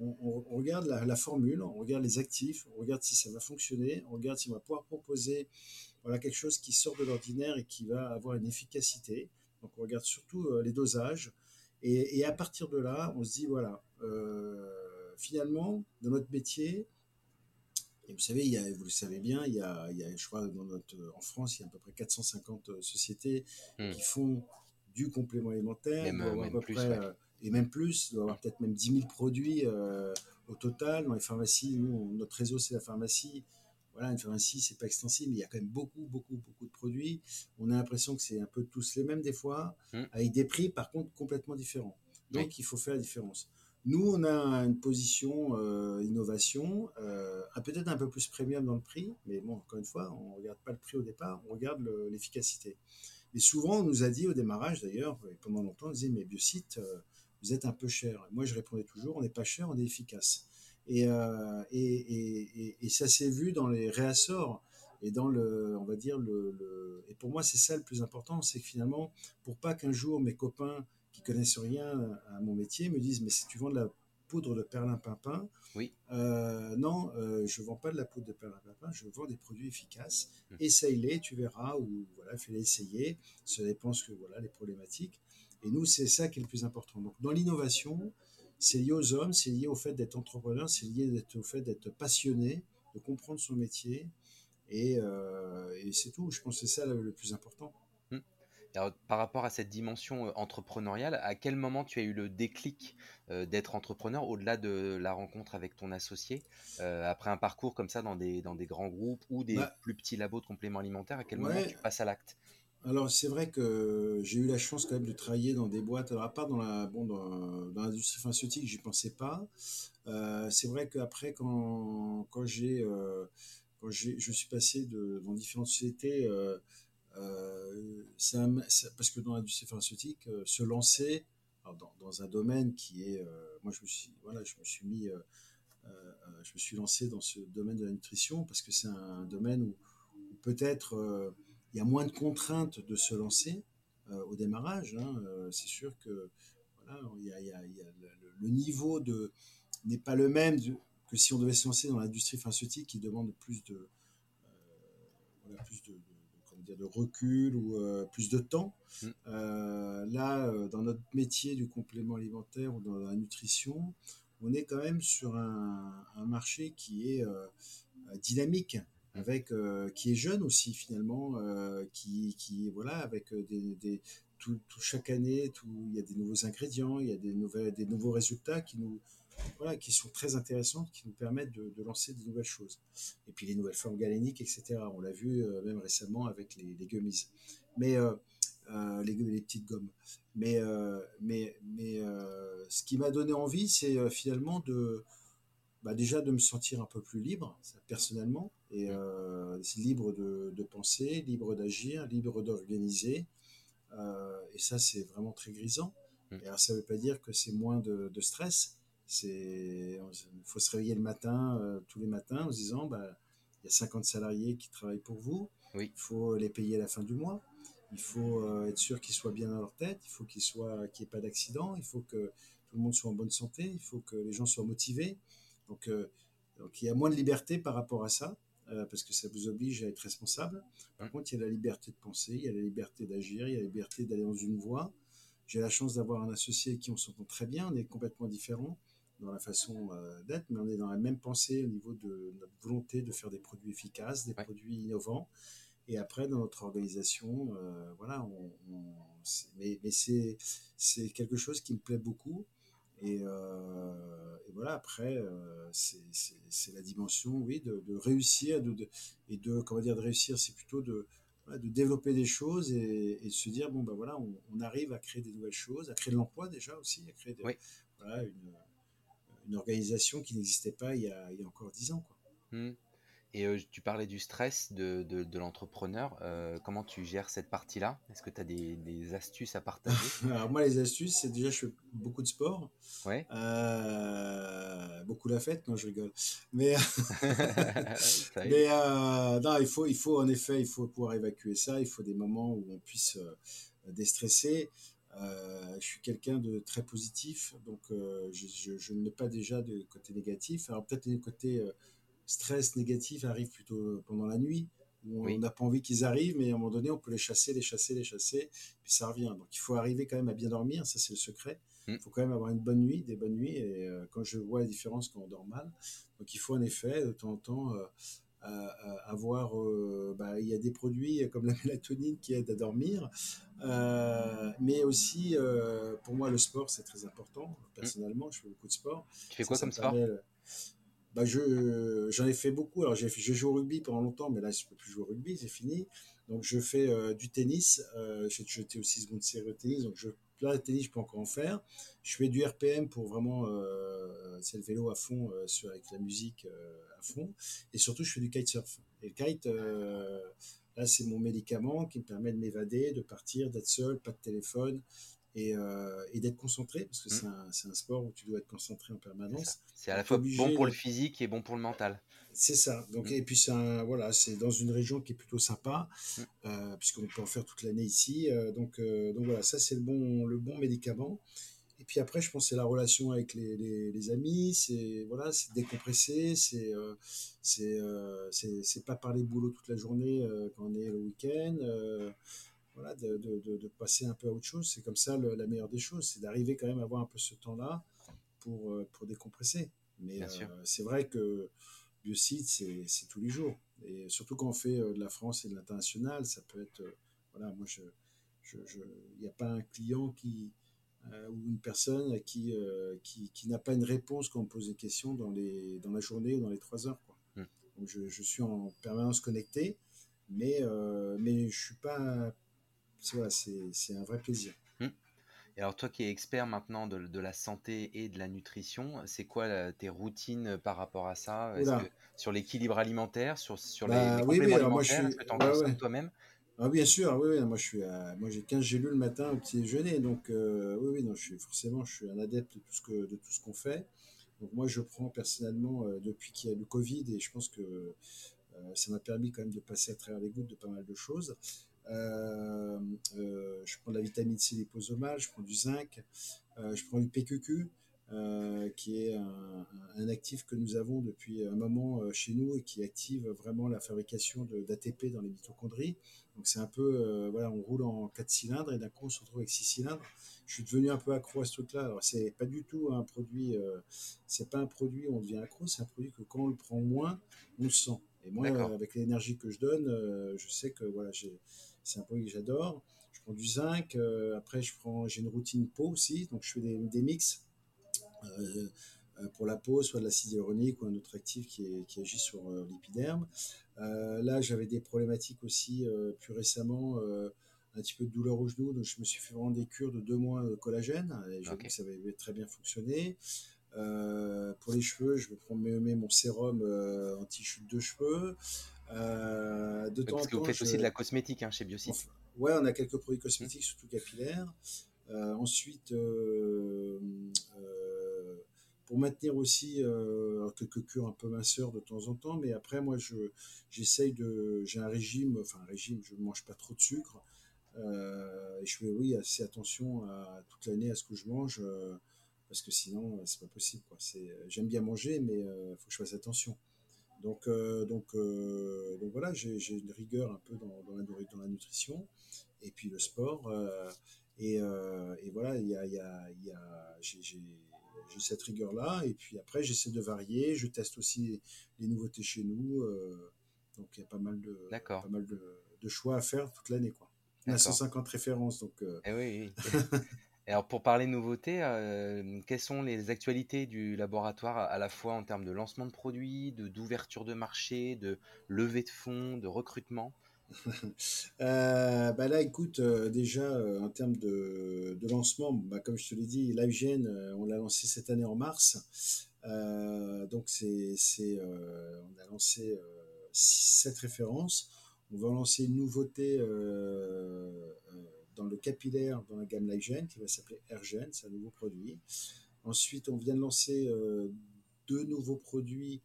on regarde la, formule, on regarde les actifs, on regarde si ça va fonctionner, on regarde si on va pouvoir proposer voilà, quelque chose qui sort de l'ordinaire et qui va avoir une efficacité. Donc on regarde surtout euh, les dosages. Et, à partir de là, on se dit, voilà, euh, finalement, dans notre métier, et vous savez, il y a, vous le savez bien, il y a, il y a je crois, dans notre, en France, il y a à peu près 450 euh, sociétés hmm. qui font du complément alimentaire. peu près, et même plus, il doit y avoir peut-être même 10 000 produits euh, au total. Dans les pharmacies, nous, notre réseau, c'est la pharmacie. Voilà, une pharmacie, c'est pas extensible, mais il y a quand même beaucoup, beaucoup, beaucoup de produits. On a l'impression que c'est un peu tous les mêmes des fois, mmh. avec des prix par contre complètement différents. Donc il faut faire la différence. Nous, on a une position euh, innovation, euh, peut-être un peu plus premium dans le prix, mais bon, encore une fois, on ne regarde pas le prix au départ, on regarde l'efficacité. Mais souvent, on nous a dit au démarrage, d'ailleurs, pendant longtemps, on disait, mais Biocite, euh, vous êtes un peu cher. moi, je répondais toujours, on n'est pas cher, on est efficace. Et, et, ça s'est vu dans les réassorts et dans le, on va dire, le, et pour moi, c'est ça le plus important, c'est que finalement, pour pas qu'un jour mes copains qui connaissent rien à mon métier me disent, mais si tu vends de la poudre de perlimpinpin, oui. Euh, non, euh, je vends pas de la poudre de perlimpinpin, je vends des produits efficaces. Mmh. Essaye-les, tu verras, ou voilà, fais-les essayer. Ça dépend ce que voilà les problématiques. Et nous, c'est ça qui est le plus important. Donc, dans l'innovation, c'est lié aux hommes, c'est lié au fait d'être entrepreneur, c'est lié au fait d'être passionné, de comprendre son métier. Euh, et, c'est tout. Je pense que c'est ça le, plus important. Par rapport à cette dimension euh, entrepreneuriale, à quel moment tu as eu le déclic euh, d'être entrepreneur au-delà de la rencontre avec ton associé Après un parcours comme ça dans des, dans des grands groupes ou des bah plus petits labos de compléments alimentaires, à quel moment tu passes à l'acte? Alors c'est vrai que j'ai eu la chance quand même de travailler dans des boîtes, alors à part dans la bon dans, dans l'industrie pharmaceutique, j'y pensais pas. Euh, c'est vrai qu'après quand quand j'ai euh, quand je suis passé de, dans différentes sociétés, euh, euh, c'est- parce que dans l'industrie pharmaceutique, euh, se lancer dans, un domaine qui est, euh, moi je me suis voilà, je me suis mis, euh, euh, euh, je me suis lancé dans ce domaine de la nutrition parce que c'est un domaine où, peut-être euh, il y a moins de contraintes de se lancer euh, au démarrage. hein. Euh, c'est sûr que voilà, il y a, le, niveau de n'est pas le même que si on devait se lancer dans l'industrie pharmaceutique qui demande plus de euh, plus de, dire, de recul ou euh, plus de temps. Mm. Euh, là, euh, dans notre métier du complément alimentaire ou dans la nutrition, on est quand même sur un, un marché qui est dynamique, Mm. avec euh, qui est jeune aussi finalement, euh, qui, qui voilà avec des, des tout, tout- chaque année, tout, il y a des nouveaux ingrédients, il y a des nouvelles, des nouveaux résultats qui nous voilà, qui sont très intéressantes, qui nous permettent de, de lancer de nouvelles choses. Et puis les nouvelles formes galéniques, etc. On l'a vu euh, même récemment avec les, les gummies. Mais euh, euh, les, les petites gommes. Mais, mais, mais ce qui m'a donné envie, c'est finalement de, bah, déjà de me sentir un peu plus libre, ça, personnellement, et libre de, de penser, libre d'agir, libre d'organiser. Et ça, c'est vraiment très grisant. Mm. Et alors, ça ne veut pas dire que c'est moins de, de stress. C'est, il faut se réveiller le matin, euh, tous les matins, en se disant, bah, il y a 50 salariés qui travaillent pour vous. Oui. Il faut les payer à la fin du mois. Il faut euh, être sûr qu'ils soient bien dans leur tête. Il faut qu'ils soient, qu'il n'y ait pas d'accident. Il faut que tout le monde soit en bonne santé. Il faut que les gens soient motivés. Donc, euh, donc il y a moins de liberté par rapport à ça, euh, parce que ça vous oblige à être responsable. Par Mm. contre, il y a la liberté de penser, il y a la liberté d'agir, il y a la liberté d'aller dans une voie. J'ai la chance d'avoir un associé avec qui on s'entend très bien. On est complètement différents dans la façon euh, d'être, mais on est dans la même pensée au niveau de notre volonté de faire des produits efficaces, des Ouais. produits innovants. Et après, dans notre organisation, euh, voilà, on, mais, mais c'est c'est quelque chose qui me plaît beaucoup. Et, euh, et voilà, après, c'est c'est- c'est la dimension, oui, de, de réussir, de, de- et de, comment dire, de réussir, c'est plutôt de, de développer des choses et, et de se dire, bon, ben voilà, on, on arrive à créer des nouvelles choses, à créer de l'emploi déjà aussi, à créer des- Oui. voilà, une, une organisation qui n'existait pas il y, a, il y a encore dix ans. Quoi. Hmm. Et euh, tu parlais du stress de, de, de l'entrepreneur. Euh, comment tu gères cette partie-là? Est-ce que tu as des, des astuces à partager? Alors moi, les astuces, c'est déjà, je fais beaucoup de sport, Ouais. euh, beaucoup la fête, non, je rigole. Mais, mais euh, non, il faut, il faut, en effet, il faut pouvoir évacuer ça. Il faut des moments où on puisse déstresser. Euh, je suis quelqu'un de très positif, donc euh, je, je, je ne mets pas déjà de côté négatif. Alors peut-être les côtés euh, stress négatif arrivent plutôt pendant la nuit, où on n'a pas envie qu'ils arrivent, mais à un moment donné, on peut les chasser, les chasser, les chasser, puis ça revient. Donc il faut arriver quand même à bien dormir, ça c'est le secret. Mm. Il faut quand même avoir une bonne nuit, des bonnes nuits, et euh, quand je vois la différence quand on dort mal, donc il faut en effet de temps en temps avoir, euh, bah, il y a des produits comme la mélatonine qui aident à dormir, euh, mais aussi euh, pour moi le sport c'est très important. Personnellement, je fais beaucoup de sport. Tu fais quoi ça comme me sport bah, je, j'en ai fait beaucoup. Alors, j'ai, j'ai joué au rugby pendant longtemps, mais là, je peux plus jouer au rugby, c'est fini. Donc, je fais euh, du tennis. Euh, j'ai jeté aussi seconde série au tennis. Donc, je, là, le tennis, je peux encore en faire. Je fais du RPM pour vraiment, euh, c'est le vélo à fond, euh, sur, avec la musique euh, à fond. Et surtout, je fais du kitesurf. Et le kite, là, c'est mon médicament qui me permet de m'évader, de partir, d'être seul, pas de téléphone. Et, et d'être concentré, parce que Mm. c'est, un, sport où tu dois être concentré en permanence. C'est à la fois bon pour le physique et bon pour le mental. C'est ça. Donc. Et puis, c'est un- voilà, c'est dans une région qui est plutôt sympa, euh, puisqu'on peut en faire toute l'année ici. euh, donc, euh, donc voilà, ça, c'est le bon, le bon médicament. Et puis après, je pense que c'est la relation avec les, les, les amis, c'est voilà, c'est décompresser, c'est c'est pas parler boulot toute la journée quand on est le week-end. voilà, de, de, de, de passer un peu à autre chose. C'est comme ça le- la meilleure des choses, c'est d'arriver quand même à avoir un peu ce temps-là pour, pour décompresser. Mais euh, c'est vrai que Biocide, c'est c'est tous les jours. Et surtout quand on fait euh, de la France et de l'international, ça peut être. euh, voilà, moi, je. Il je, n'y a pas un client qui. euh, ou une personne qui, euh, qui, qui n'a pas une réponse quand on pose des questions dans, les, dans la journée ou dans les trois heures. Quoi. Mm. Donc je, je suis en permanence connecté, mais, euh, mais je suis pas c'est un vrai plaisir. Et alors toi qui es expert maintenant de, la santé et de la nutrition, c'est quoi tes routines par rapport à ça? Sur l'équilibre alimentaire, sur, sur les, bah compléments alimentaires, est-ce que tu en consommes toi-même? Ah, bien sûr, oui, oui, moi je suis moi j'ai 15 gélules le matin au petit déjeuner, donc euh, oui, oui, non, je suis forcément je suis un adepte de tout ce que de tout ce qu'on fait. Donc moi je prends personnellement euh, depuis qu'il y a le Covid et je pense que euh, ça m'a permis quand même de passer à travers les gouttes de pas mal de choses. Je prends de la vitamine C liposomale, je prends du zinc, je prends du PQQ. Euh, qui est un, actif que nous avons depuis un moment euh, chez nous et qui active vraiment la fabrication d'ATP dans les mitochondries. Donc c'est un peu, euh, voilà, on roule en 4 cylindres et d'un coup on se retrouve avec 6 cylindres. Je suis devenu un peu accro à ce truc-là. Alors c'est pas du tout un produit, c'est pas un produit où on devient accro, c'est un produit que quand on le prend moins, on le sent. Et moi, avec l'énergie que je donne, je sais que voilà, c'est un produit que j'adore. Je prends du zinc. après, je prends, j'ai une routine peau aussi, donc je fais des, des mix euh, euh, pour la peau, soit de l'acide hyaluronique ou un autre actif qui, agit sur euh, l'épiderme. là, j'avais des problématiques aussi plus récemment un petit peu de douleur au genou, donc je me suis fait vraiment des cures de deux mois de collagène, et j'ai vu que ça avait très bien fonctionné. pour les cheveux, je me prends mon sérum anti-chute de cheveux. De temps Parce que vous faites aussi de la cosmétique hein, chez Biocide. ouais, on a quelques produits cosmétiques, surtout capillaires. ensuite, pour maintenir aussi euh, quelques cures un peu minceurs de temps en temps. Mais après, moi, je, j'essaye de. J'ai un régime, enfin, un régime, je ne mange pas trop de sucre. Euh, et je fais, oui, assez attention à, toute l'année à ce que je mange, euh, parce que sinon, c'est pas possible. Quoi. C'est, j'aime bien manger, mais il faut que je fasse attention. Donc, donc, donc voilà, j'ai, une rigueur un peu dans, dans, la, dans la nutrition, et puis le sport. Et, et, voilà, il y a, y a, y a j'ai, cette rigueur-là. Et puis après, j'essaie de varier. Je teste aussi les nouveautés chez nous. Euh, donc il y a pas mal de, pas mal de, choix à faire toute l'année. Quoi. On a 150 références. Donc, euh, eh oui, alors pour parler nouveautés, euh, quelles sont les actualités du laboratoire à la fois en termes de lancement de produits, de d'ouverture de marché, de levée de fonds, de recrutement? Euh, bah là, écoute, euh, déjà en termes de, lancement, bah, comme je te l'ai dit, LiveGen, on l'a lancé cette année en mars. donc, c'est, c'est on a lancé 7 références. On va lancer une nouveauté dans le capillaire dans la gamme LiveGen qui va s'appeler AirGen, c'est un nouveau produit. Ensuite, on vient de lancer deux nouveaux produits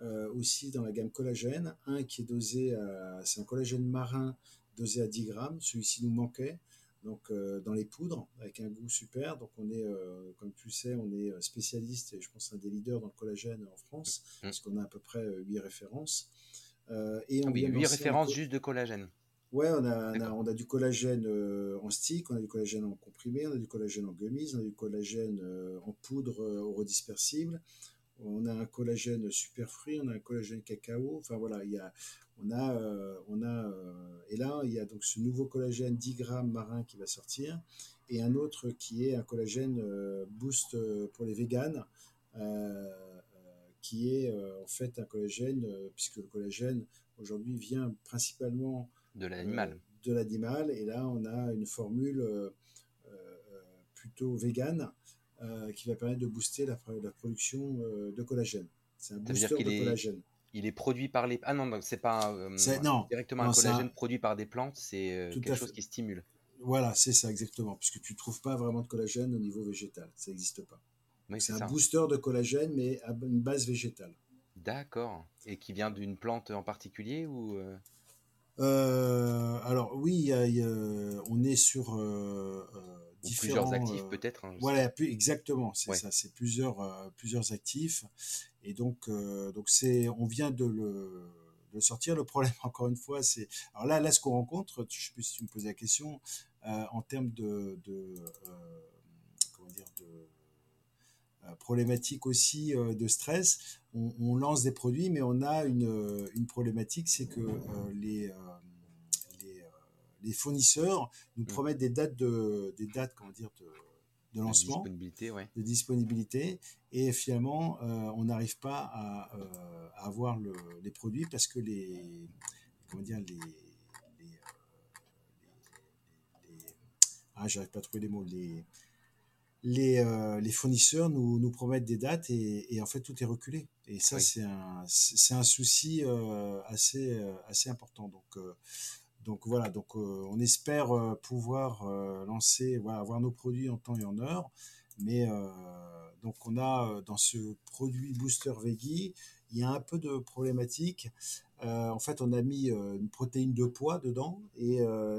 euh, aussi dans la gamme collagène. Un qui est dosé à, c'est un collagène marin dosé à 10 grammes. Celui-ci nous manquait. Donc euh, dans les poudres avec un goût super. Donc on est, euh, comme tu sais, on est spécialiste et je pense un des leaders dans le collagène en France mmh. parce qu'on a à peu près 8 références. et on 8 références juste de collagène. Ouais, on a, on a, on a, du collagène en stick, on a du collagène en comprimé, on a du collagène en gummies, on a du collagène en poudre eurodispersible, on a un collagène super fruit, on a un collagène cacao. Enfin voilà, il y a, on a, euh, on a, euh, et là il y a donc ce nouveau collagène 10 grammes marin qui va sortir, et un autre qui est un collagène euh, boost pour les véganes, qui est en fait un collagène, puisque le collagène aujourd'hui vient principalement de l'animal. de l'animal, et là on a une formule plutôt végane euh, qui va permettre de booster la, la production euh, de collagène. C'est un booster de est, collagène. Il est produit par les. Ah non, c'est pas euh, directement un collagène produit par des plantes, c'est quelque chose qui stimule. Voilà, c'est ça exactement, puisque tu ne trouves pas vraiment de collagène au niveau végétal, ça n'existe pas. c'est un booster de collagène, mais à une base végétale. D'accord. Et qui vient d'une plante en particulier ou Alors oui, on est sur plusieurs actifs euh, peut-être. Hein, voilà, exactement, c'est ça, c'est plusieurs, euh, plusieurs actifs. Et donc, euh, donc c'est, on vient de le, de sortir. Le problème, encore une fois, c'est. Alors là, là ce qu'on rencontre, je ne sais plus si tu me posais la question, en termes de. de comment dire de problématique aussi de stress. On, on, lance des produits, mais on a une, une problématique, c'est que les, les fournisseurs nous mmh. promettent des dates de, des dates, comment dire, de, de lancement, de disponibilité, de disponibilité, et finalement, euh, on n'arrive pas à, euh, avoir le, les produits parce que les, comment dire, les, les, ah, j'arrive pas à trouver les mots, les, les, euh, les fournisseurs nous, nous promettent des dates et, et, en fait tout est reculé. Et ça, c'est un, un souci euh, assez, euh, assez important. Donc, donc voilà, donc on espère pouvoir lancer, voilà, avoir nos produits en temps et en heure. Mais donc on a dans ce produit Booster Veggie, il y a un peu de problématique. en fait, on a mis une protéine de poids dedans et,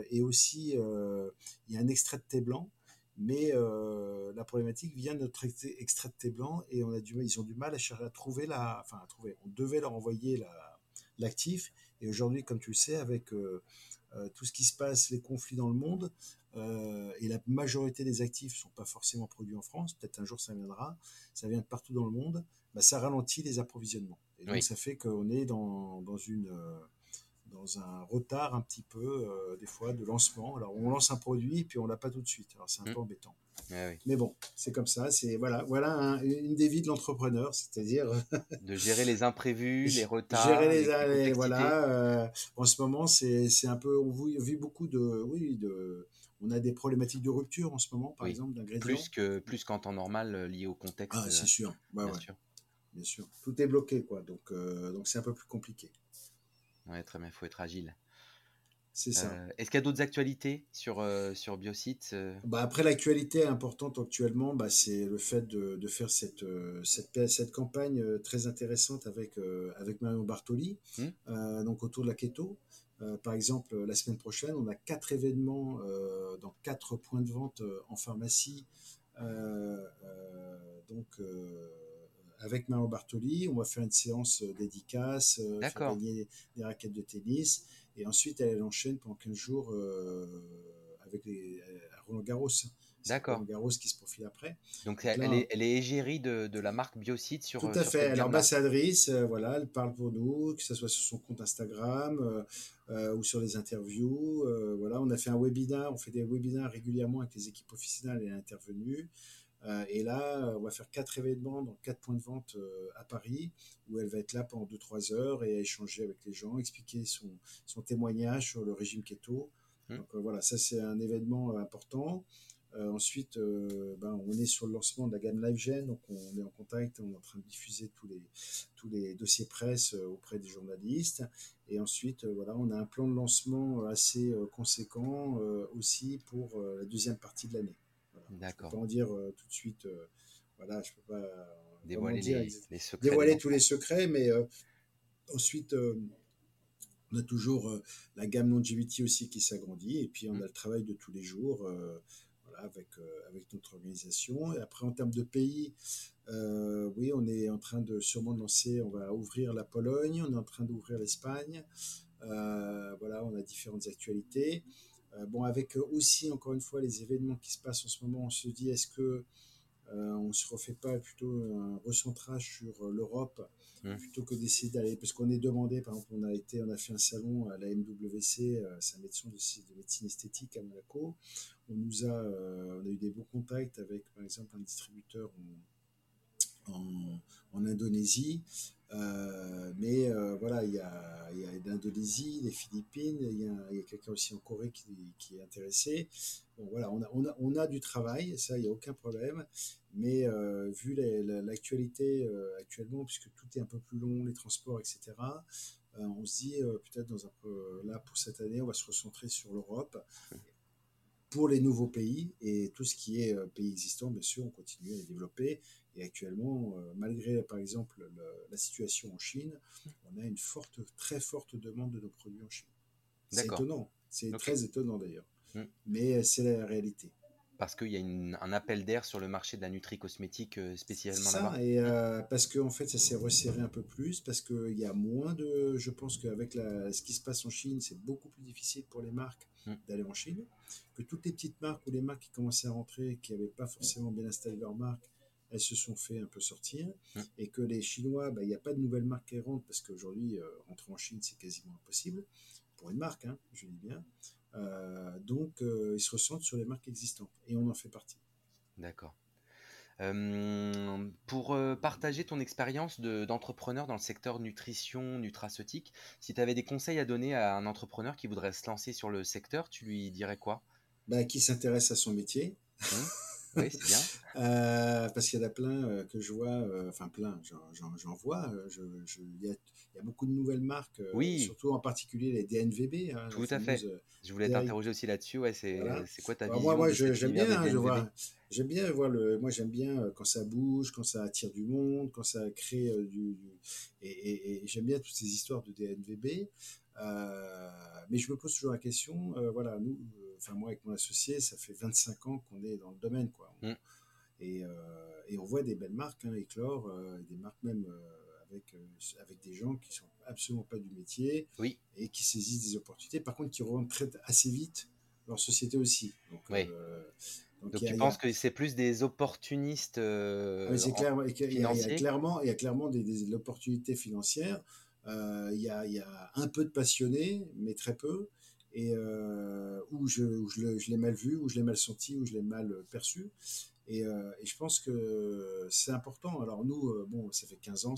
et aussi il y a un extrait de thé blanc mais euh, la problématique vient de notre extrait de thé blanc et on a du, ils ont du mal à, à trouver la, enfin à trouver. On devait leur envoyer l'actif et aujourd'hui, comme tu le sais, avec euh, euh, tout ce qui se passe, les conflits dans le monde et la majorité des actifs sont pas forcément produits en France. Peut-être un jour ça viendra. Ça vient de partout dans le monde. Bah, ça ralentit les approvisionnements. Et donc ça fait qu'on est dans, dans une dans un retard un petit peu, euh, des fois, de lancement. Alors, on lance un produit, puis on l'a pas tout de suite. Alors, c'est un mmh. peu embêtant. Mais bon, c'est comme ça. C'est voilà, voilà une des vies de l'entrepreneur, c'est-à-dire de gérer les imprévus, les retards. Gérer les, voilà. Euh, en ce moment, c'est un peu, on vit beaucoup de, oui, de, on a des problématiques de rupture en ce moment, par exemple, d'ingrédients. Plus que plus qu'en temps normal, euh, lié au contexte. Ah, c'est sûr. bien sûr. Bien sûr. Tout est bloqué, quoi. Donc, donc c'est un peu plus compliqué. Ouais, très bien, il faut être agile. C'est ça. Euh, est-ce qu'il y a d'autres actualités sur, euh, sur Biosite euh? Bah Après, l'actualité importante actuellement, bah, c'est le fait de, de faire cette, cette, cette, campagne très intéressante avec, avec Marion Bartoli, mmh. donc autour de la keto. par exemple, la semaine prochaine, on a quatre événements dans quatre points de vente en pharmacie. donc, avec Mario Bartoli. On va faire une séance euh, dédicace, euh, faire gagner des raquettes de tennis. Et ensuite, elle enchaîne pendant 15 jours euh, avec les, Roland Garros. D'accord. Roland Garros qui se profile après. Donc, elle, est, elle, est, égérie de, de, la marque Biocide sur. Tout à fait. Elle est ambassadrice. voilà, elle parle pour nous, que ce soit sur son compte Instagram ou sur les interviews. voilà, on a fait un webinaire. On fait des webinaires régulièrement avec les équipes professionnelles. Elle est intervenue. Euh, et là, on va faire quatre événements dans quatre points de vente euh, à Paris, où elle va être là pendant 2-3 heures et échanger avec les gens, expliquer son, son témoignage sur le régime keto. Mmh. Donc euh, voilà, ça c'est un événement important. ensuite, ben, on est sur le lancement de la gamme LiveGen, donc on est en contact, on est en train de diffuser tous les, tous les dossiers presse auprès des journalistes. Et ensuite, voilà, on a un plan de lancement assez conséquent aussi pour la deuxième partie de l'année. D'accord. Pas en dire euh, tout de suite. Euh, voilà, je peux pas euh, dévoiler les, secrets. Dévoiler tous les secrets, mais ensuite, on a toujours la gamme longevity aussi qui s'agrandit, et puis on mmh. a le travail de tous les jours. Voilà, avec, avec notre organisation. Et après, en termes de pays, oui, on est en train de sûrement de lancer, on va ouvrir la Pologne, on est en train d'ouvrir l'Espagne. voilà, on a différentes actualités. Euh, bon, avec euh, aussi, encore une fois, les événements qui se passent en ce moment, on se dit, est-ce que euh, on se refait pas plutôt un recentrage sur l'Europe mmh. plutôt que d'essayer d'aller parce qu'on est demandé par exemple on a été on a fait un salon à la MWC c'est un médecin de, de, médecine esthétique à Monaco on nous a on a eu des bons contacts avec par exemple un distributeur en, Indonésie euh, mais euh, voilà, il y a, y a l'Indonésie, les Philippines, il y a, quelqu'un aussi en Corée qui, est intéressé. Bon, voilà, on a, on a, on a du travail, ça, il n'y a aucun problème. Mais euh, vu l'actualité actuellement, puisque tout est un peu plus long, les transports, etc., on se dit peut-être dans un peu, là pour cette année, on va se recentrer sur l'Europe pour les nouveaux pays et tout ce qui est pays existant, bien sûr, on continue à les développer. Et actuellement, euh, malgré par exemple la situation en Chine, on a une forte, très forte demande de nos produits en Chine. C'est étonnant, c'est très étonnant d'ailleurs. Hmm. Mais c'est la réalité. Parce qu'il y a un appel d'air sur le marché de la nutri-cosmétique euh, spécialement là-bas. Et euh, parce qu'en en fait, ça s'est resserré un peu plus, parce qu'il y a moins de. Je pense qu'avec ce qui se passe en Chine, c'est beaucoup plus difficile pour les marques hmm. d'aller en Chine. Que toutes les petites marques ou les marques qui commençaient à rentrer, qui n'avaient pas forcément bien installé leur marque, elles se sont fait un peu sortir mmh. et que les Chinois, bah, il n'y a pas de nouvelles marques qui rentrent parce qu'aujourd'hui, euh, rentrer en Chine, c'est quasiment impossible pour une marque, hein, je dis bien. Euh, donc, euh, ils se ressentent sur les marques existantes et on en fait partie. D'accord. pour partager ton expérience d'entrepreneur dans le secteur nutrition, nutraceutique, si tu avais des conseils à donner à un entrepreneur qui voudrait se lancer sur le secteur, tu lui dirais quoi? Bah, qui s'intéresse à son métier. Mmh. Oui, c'est bien. Euh, parce qu'il y en a plein euh, que je vois, euh, enfin plein, j'en vois. Il, y a, il, y a, beaucoup de nouvelles marques, oui. surtout en particulier les DNVB. Hein, Tout à fait. Je voulais t'interroger aussi là-dessus. Ouais, c'est voilà. quoi ta vision Moi, moi j'aime bien, je vois, j'aime bien voir le. Moi, j'aime bien quand ça bouge, quand ça attire du monde, quand ça crée du. du et, et, et j'aime bien toutes ces histoires de DNVB. mais je me pose toujours la question. voilà, nous enfin moi avec mon associé, ça fait 25 ans qu'on est dans le domaine, quoi. Mm. Et, euh, et, on voit des belles marques hein, éclore, euh, des marques même euh, avec, avec des gens qui sont absolument pas du métier oui. et qui saisissent des opportunités, par contre qui revendent très, assez vite leur société aussi. Donc, oui. donc, donc tu penses que c'est plus des opportunistes euh, c'est clair, il, y a, il y a clairement, il y a clairement des, des, opportunités financières. Euh, il, y a, il y a un peu de passionnés, mais très peu et euh, où je, où je, l'ai mal vu, où je l'ai mal senti, où je l'ai mal perçu. Et, euh, et, je pense que c'est important. Alors nous, euh, bon, ça fait 15 ans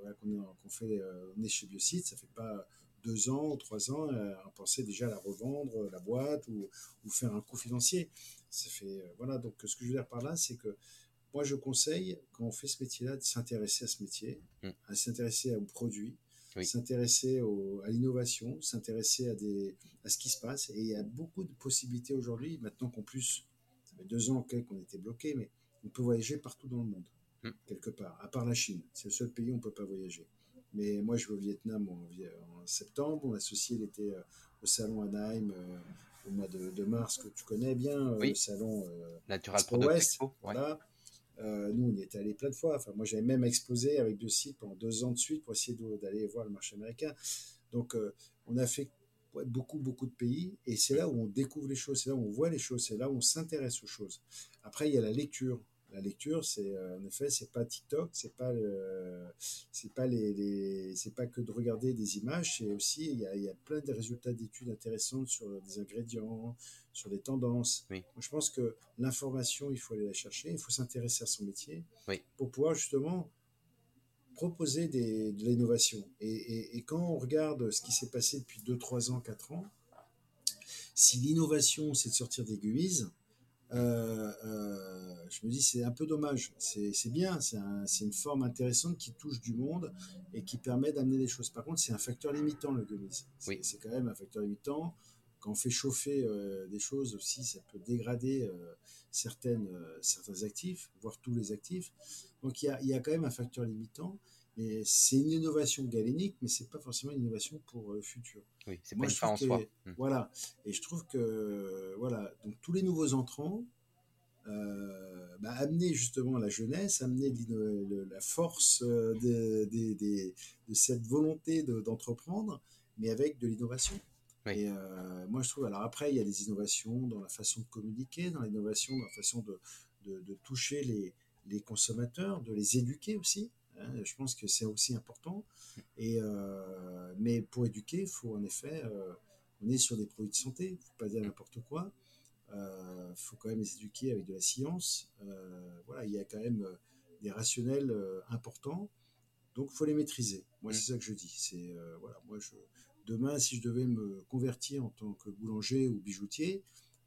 voilà, qu'on fait, on est chez Biocide, ça fait pas deux ans ou trois ans, on pensait déjà à la revendre, la boîte, ou, ou faire un coût financier. Ça fait, voilà, donc ce que je veux dire par là, c'est que moi, je conseille, quand on fait ce métier-là, de s'intéresser à ce métier, mmh. à s'intéresser aux produits, s'intéresser à l'innovation, s'intéresser à, des, à ce qui se passe. Et il y a beaucoup de possibilités aujourd'hui, maintenant qu'en plus, ça fait deux ans qu'on était bloqué, mais on peut voyager partout dans le monde, hmm. quelque part, à part la Chine. C'est le seul pays où on ne peut pas voyager. Mais moi, je vais au Vietnam en, en septembre. Mon associé, il était euh, au salon Anaheim euh, au mois de, mars, que tu connais bien, euh, le salon Natural Product Expo. Voilà. Euh, nous, on y était allé plein de fois. Enfin, moi, j'avais même exposé avec deux sites pendant deux ans de suite pour essayer d'aller voir le marché américain. Donc, euh, on a fait beaucoup, beaucoup de pays et c'est là où on découvre les choses, c'est là où on voit les choses, c'est là où on s'intéresse aux choses. Après, il y a la lecture. La lecture, c'est euh, en effet, c'est pas TikTok, c'est pas c'est pas les, les c'est pas que de regarder des images, c'est aussi il y a, il y a plein de résultats d'études intéressantes sur des ingrédients, sur les tendances. Oui. je pense que l'information, il faut aller la chercher, il faut s'intéresser à son métier oui. pour pouvoir justement proposer des, de l'innovation. Et, et, et, quand on regarde ce qui s'est passé depuis 2, 3 ans, 4 ans, si l'innovation, c'est de sortir des guises, euh, euh, je me dis c'est un peu dommage. C'est bien, c'est un, une forme intéressante qui touche du monde et qui permet d'amener des choses. Par contre, c'est un facteur limitant le gummies. Oui. C'est quand même un facteur limitant. Quand on fait chauffer euh, des choses aussi, ça peut dégrader certaines, certains actifs, voire tous les actifs. Donc il y a, il y a quand même un facteur limitant. Mais c'est une innovation galénique, mais c'est pas forcément une innovation pour le futur. Oui, c'est fin en soi. Hmm. Voilà. Et je trouve que, voilà, donc tous les nouveaux entrants, euh, bah, amener justement la jeunesse, amener le, la force de, de, de, de, cette volonté d'entreprendre, mais avec de l'innovation. Oui. Et euh, moi, je trouve, alors après, il y a des innovations dans la façon de communiquer, dans l'innovation, dans la façon de, toucher les, les, consommateurs, de les éduquer aussi. Hein, je pense que c'est aussi important. Et, euh, mais pour éduquer, il faut en effet, euh, on est sur des produits de santé, il ne faut pas dire n'importe quoi. Il euh, faut quand même les éduquer avec de la science. Voilà, il y a quand même des rationnels importants. Donc, il faut les maîtriser. Moi, c'est ça que je dis. C'est voilà, moi, je, demain, si je devais me convertir en tant que boulanger ou bijoutier,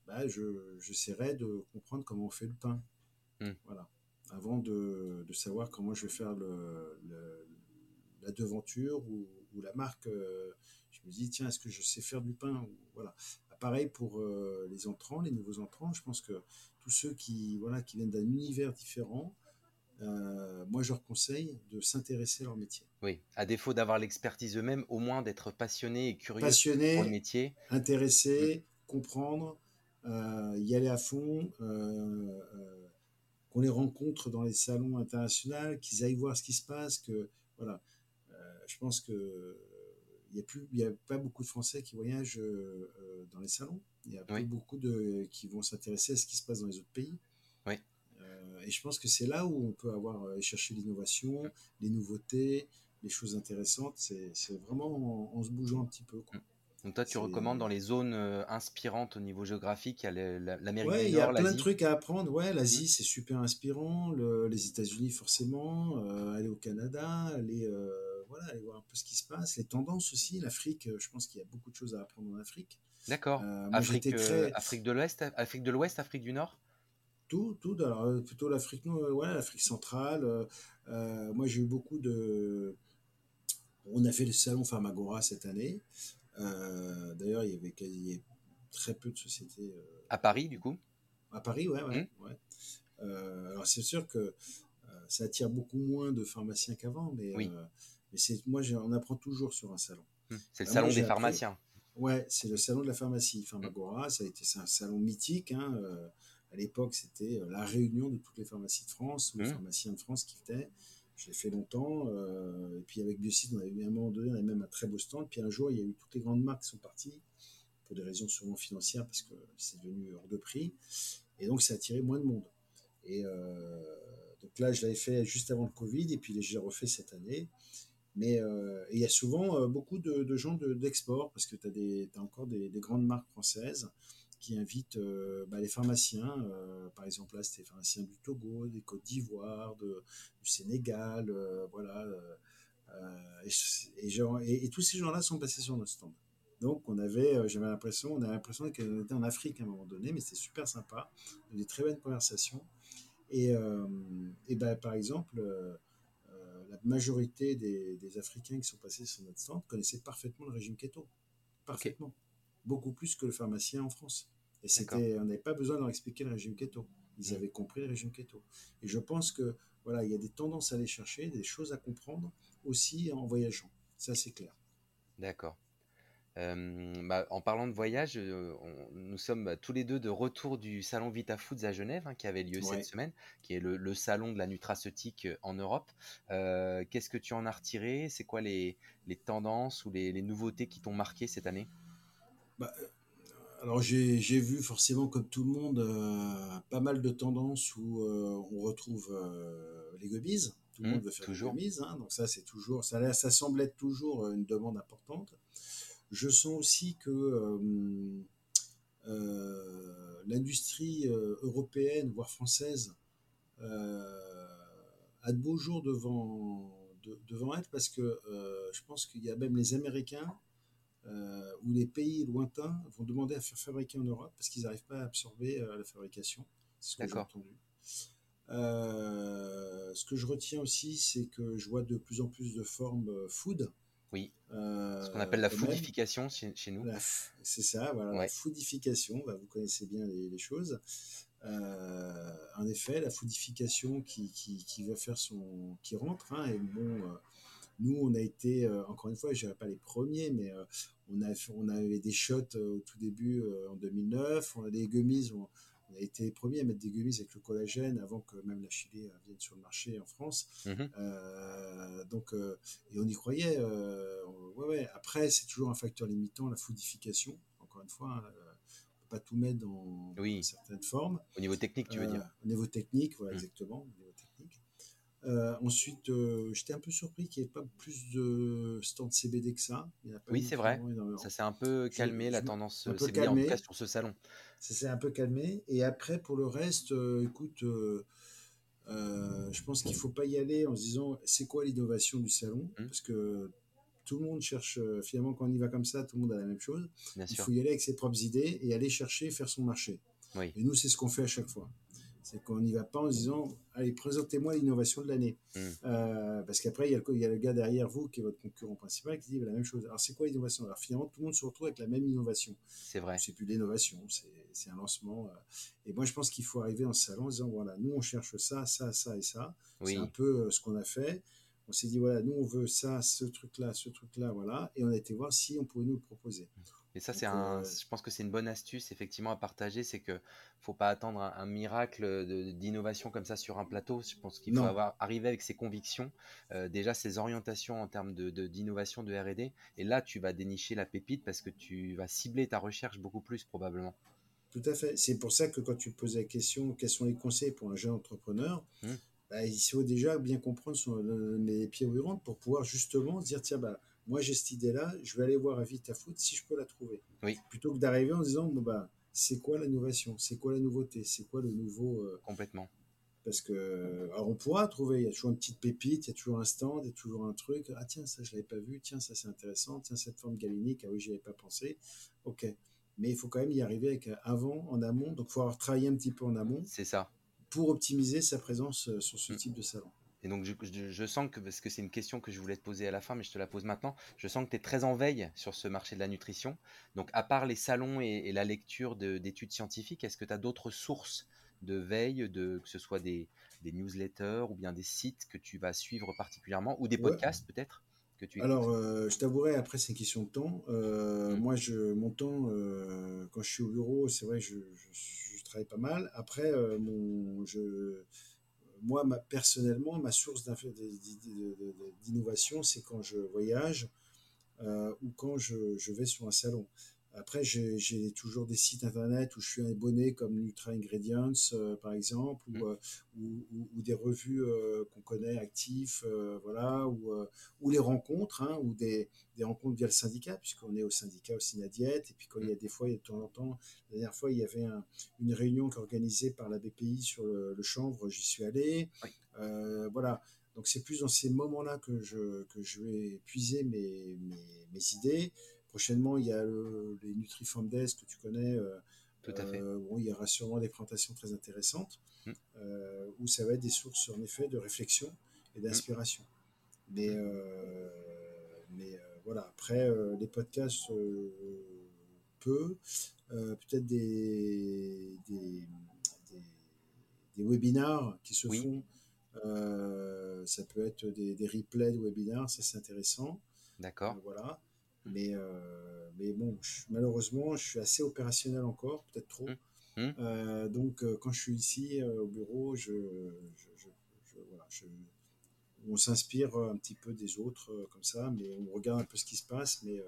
bah, je, j'essaierais de comprendre comment on fait le pain. Mm. Voilà avant de, de, savoir comment je vais faire le, le, la devanture ou, ou la marque. Euh, je me dis, tiens, est-ce que je sais faire du pain voilà. Pareil pour euh, les entrants, les nouveaux entrants. Je pense que tous ceux qui, voilà, qui viennent d'un univers différent, euh, moi, je leur conseille de s'intéresser à leur métier. Oui, à défaut d'avoir l'expertise eux-mêmes, au moins d'être passionné et curieux passionné, pour le métier. Intéressé, mmh. comprendre, y aller à fond, qu'on les rencontre dans les salons internationaux, qu'ils aillent voir ce qui se passe, que voilà. je pense que il y a plus, il y a pas beaucoup de Français qui voyagent dans les salons. Il y a oui. beaucoup de qui vont s'intéresser à ce qui se passe dans les autres pays. Oui. Euh, et je pense que c'est là où on peut avoir euh, chercher l'innovation, les nouveautés, les choses intéressantes. C'est vraiment en, en, se bougeant un petit peu. Quoi. Donc toi, tu recommandes dans les zones euh, inspirantes au niveau géographique, il y a l'Amérique ouais, du Nord, il y a plein de trucs à apprendre. Ouais, l'Asie, mmh. c'est super inspirant. Le, les États-Unis, forcément. Euh, aller au Canada, aller, euh, voilà, aller voir un peu ce qui se passe, les tendances aussi. L'Afrique, je pense qu'il y a beaucoup de choses à apprendre en Afrique. D'accord. Afrique, Afrique de l'Ouest, Afrique de l'Ouest, Afrique du Nord? Tout, tout. Alors, plutôt l'Afrique, voilà, l'Afrique centrale. moi, j'ai eu beaucoup de. On a fait le salon Pharmagora cette année. D'ailleurs, il y avait quasi très peu de sociétés. à Paris, du coup? À Paris, ouais, ouais. Mmh. ouais. alors, c'est sûr que ça attire beaucoup moins de pharmaciens qu'avant, mais, oui. mais c'est, moi, on apprend toujours sur un salon. Mmh. C'est le salon des pharmaciens. Ouais, c'est le salon de la pharmacie. Pharmagora, ça a été c'est un salon mythique. Hein, à l'époque, c'était la réunion de toutes les pharmacies de France, ou les mmh. pharmaciens de France qui venaient. Je l'ai fait longtemps. Euh, et puis avec Biocide, on avait eu un moment donné, on avait même un très beau stand. Puis un jour, il y a eu toutes les grandes marques qui sont parties, pour des raisons sûrement financières, parce que c'est devenu hors de prix. Et donc, ça a attiré moins de monde. Et euh, donc là, je l'avais fait juste avant le Covid, et puis j'ai refait cette année. Mais euh, il y a souvent beaucoup de, gens d'export, parce que tu as, encore des, grandes marques françaises qui invite euh, bah, les pharmaciens, euh, par exemple là c'était les pharmaciens du Togo, des Côtes d'Ivoire, du Sénégal, euh, voilà, et, et, tous ces gens-là sont passés sur notre stand. Donc on avait, j'avais l'impression, on avait l'impression qu'on était en Afrique à un moment donné, mais c'était super sympa, des très bonnes conversations. Et, et bah, par exemple, la majorité des, Africains qui sont passés sur notre stand connaissaient parfaitement le régime keto, parfaitement beaucoup plus que le pharmacien en France. Et c'était, on n'avait pas besoin de leur expliquer le régime keto. Ils mmh. avaient compris le régime keto. Et je pense que voilà, il y a des tendances à aller chercher, des choses à comprendre aussi en voyageant. Ça, c'est clair. D'accord. Euh, bah, en parlant de voyage, euh, nous sommes tous les deux de retour du salon Vita Foods à Genève, hein, qui avait lieu cette semaine, qui est le, salon de la nutraceutique euh, en Europe. Qu'est-ce que tu en as retiré? C'est quoi les, tendances ou les nouveautés qui t'ont marqué cette année? Bah, euh, alors j'ai vu forcément comme tout le monde euh, pas mal de tendances où euh, on retrouve les gummies. Tout le mmh, monde veut faire toujours. des gummies, hein, donc ça c'est toujours, ça, ça semble être toujours une demande importante. Je sens aussi que l'industrie européenne, voire française, a de beaux jours devant, devant elle parce que je pense qu'il y a même les Américains euh, où les pays lointains vont demander à faire fabriquer en Europe parce qu'ils n'arrivent pas à absorber euh, la fabrication. C'est ce que j'ai entendu. Euh, ce que je retiens aussi, c'est que je vois de plus en plus de formes food. Oui. ce qu'on appelle la foodification chez, nous. C'est ça, voilà, la foodification. Bah, vous connaissez bien les, choses. en effet, la foodification qui, qui, qui, va faire son, qui rentre, hein, et bon, nous, on a été, encore une fois, je dirais pas les premiers, mais on, a, on avait des shots euh, au tout début euh, en 2009. On a des gummies. On, a été les premiers à mettre des gummies avec le collagène avant que même la Chili euh, vienne sur le marché en France. Mhm. donc, et on y croyait. ouais, ouais. Après, c'est toujours un facteur limitant, la foodification. Encore une fois, hein, on ne peut pas tout mettre dans, certaines formes. Au niveau technique, tu veux dire Au niveau technique, voilà, mhm. exactement. Euh, ensuite, euh, j'étais un peu surpris qu'il n'y ait pas plus de stands CBD que ça. oui, c'est vrai. Ça s'est un peu calmé, la tendance CBD, en tout cas sur ce salon. Ça s'est un peu calmé. Et après, pour le reste, euh, écoute, je pense qu'il ne faut pas y aller en se disant c'est quoi l'innovation du salon? Mmh. Parce que tout le monde cherche, finalement, quand on y va comme ça, tout le monde a la même chose. Il faut y aller avec ses propres idées et aller chercher, faire son marché. Et nous, c'est ce qu'on fait à chaque fois. C'est qu'on n'y va pas en se disant, allez, présentez-moi l'innovation de l'année. Hmm. Euh, parce qu'après, il y, a le gars derrière vous qui est votre concurrent principal qui dit la même chose. Alors, c'est quoi l'innovation? Alors, finalement, tout le monde se retrouve avec la même innovation. C'est vrai. C'est plus l'innovation, c'est un lancement. Euh. Et moi, je pense qu'il faut arriver en salon en disant, voilà, nous, on cherche ça, ça, ça et ça. C'est un peu euh, ce qu'on a fait. On s'est dit, voilà, nous, on veut ça, ce truc-là, ce truc-là, voilà. Et on a été voir si on pouvait nous le proposer. Hmm. Et ça, c'est un, je pense que c'est une bonne astuce effectivement à partager, c'est que faut pas attendre un, miracle d'innovation comme ça sur un plateau. Je pense qu'il faut avoir arriver avec ses convictions, euh, déjà ses orientations en termes de d'innovation de, R&D, et là tu vas dénicher la pépite parce que tu vas cibler ta recherche beaucoup plus probablement. Tout à fait. C'est pour ça que quand tu poses la question, quels sont les conseils pour un jeune entrepreneur, mmh. bah, il faut déjà bien comprendre son, les pieds où il rentre pour pouvoir justement dire tiens bah moi j'ai cette idée-là, je vais aller voir à Vite à Foot si je peux la trouver. Oui. Plutôt que d'arriver en disant, bon, bah, c'est quoi l'innovation? C'est quoi la nouveauté? C'est quoi le nouveau. Euh, Complètement. parce que alors on pourra trouver, il y a toujours une petite pépite, il y a toujours un stand, il y a toujours un truc. Ah tiens, ça je l'avais pas vu, tiens ça c'est intéressant, tiens cette forme galinique, ah oui j'y avais pas pensé. Ok, mais il faut quand même y arriver avec avant, en amont. Donc il faut avoir travaillé un petit peu en amont. C'est ça. Pour optimiser sa présence euh, sur ce mm. type de salon. Et donc, je, sens que, parce que c'est une question que je voulais te poser à la fin, mais je te la pose maintenant, je sens que tu es très en veille sur ce marché de la nutrition. Donc, à part les salons et, la lecture d'études scientifiques, est-ce que tu as d'autres sources de veille, de, que ce soit des, newsletters ou bien des sites que tu vas suivre particulièrement, ou des podcasts peut-être que tu Alors, euh, je t'avouerai, après, c'est une question de temps. Euh, mmh. Moi, je, mon temps, euh, quand je suis au bureau, c'est vrai, je, je, travaille pas mal. Après, mon, je moi, personnellement, ma source d'innovation, c'est quand je voyage euh, ou quand je, vais sur un salon. Après, j'ai toujours des sites internet où je suis abonné comme Nutra Ingredients, euh, par exemple, ou, mmh. euh, ou, des revues euh, qu'on connaît, actifs, voilà, ou, les rencontres, hein, ou des, des, rencontres via le syndicat, puisqu'on est au syndicat aussi Nadiette. Et puis, quand il y a mmh. des fois, il y a de temps en temps, la dernière fois, il y avait une réunion organisée par la BPI sur le, chanvre, j'y suis allé. voilà. Donc, c'est plus dans ces moments-là que je, que je vais puiser mes, mes, mes idées. Prochainement, il y a les Nutriform Days que tu connais. Euh, Tout à fait. Euh, il y aura sûrement des présentations très intéressantes mm. euh, où ça va être des sources en effet de réflexion et d'inspiration. Mais, mais voilà, après, les podcasts, peu. Peut-être des, des, des, webinars qui se font. ça peut être des, des replays de webinars, ça c'est intéressant. D'accord. voilà. Mais, euh, mais bon, malheureusement, je suis assez opérationnel encore, peut-être trop. Mmh. Mmh. Euh, donc, euh, quand je suis ici au bureau, je, on s'inspire un petit peu des autres comme ça, mais on regarde un peu ce qui se passe. Mais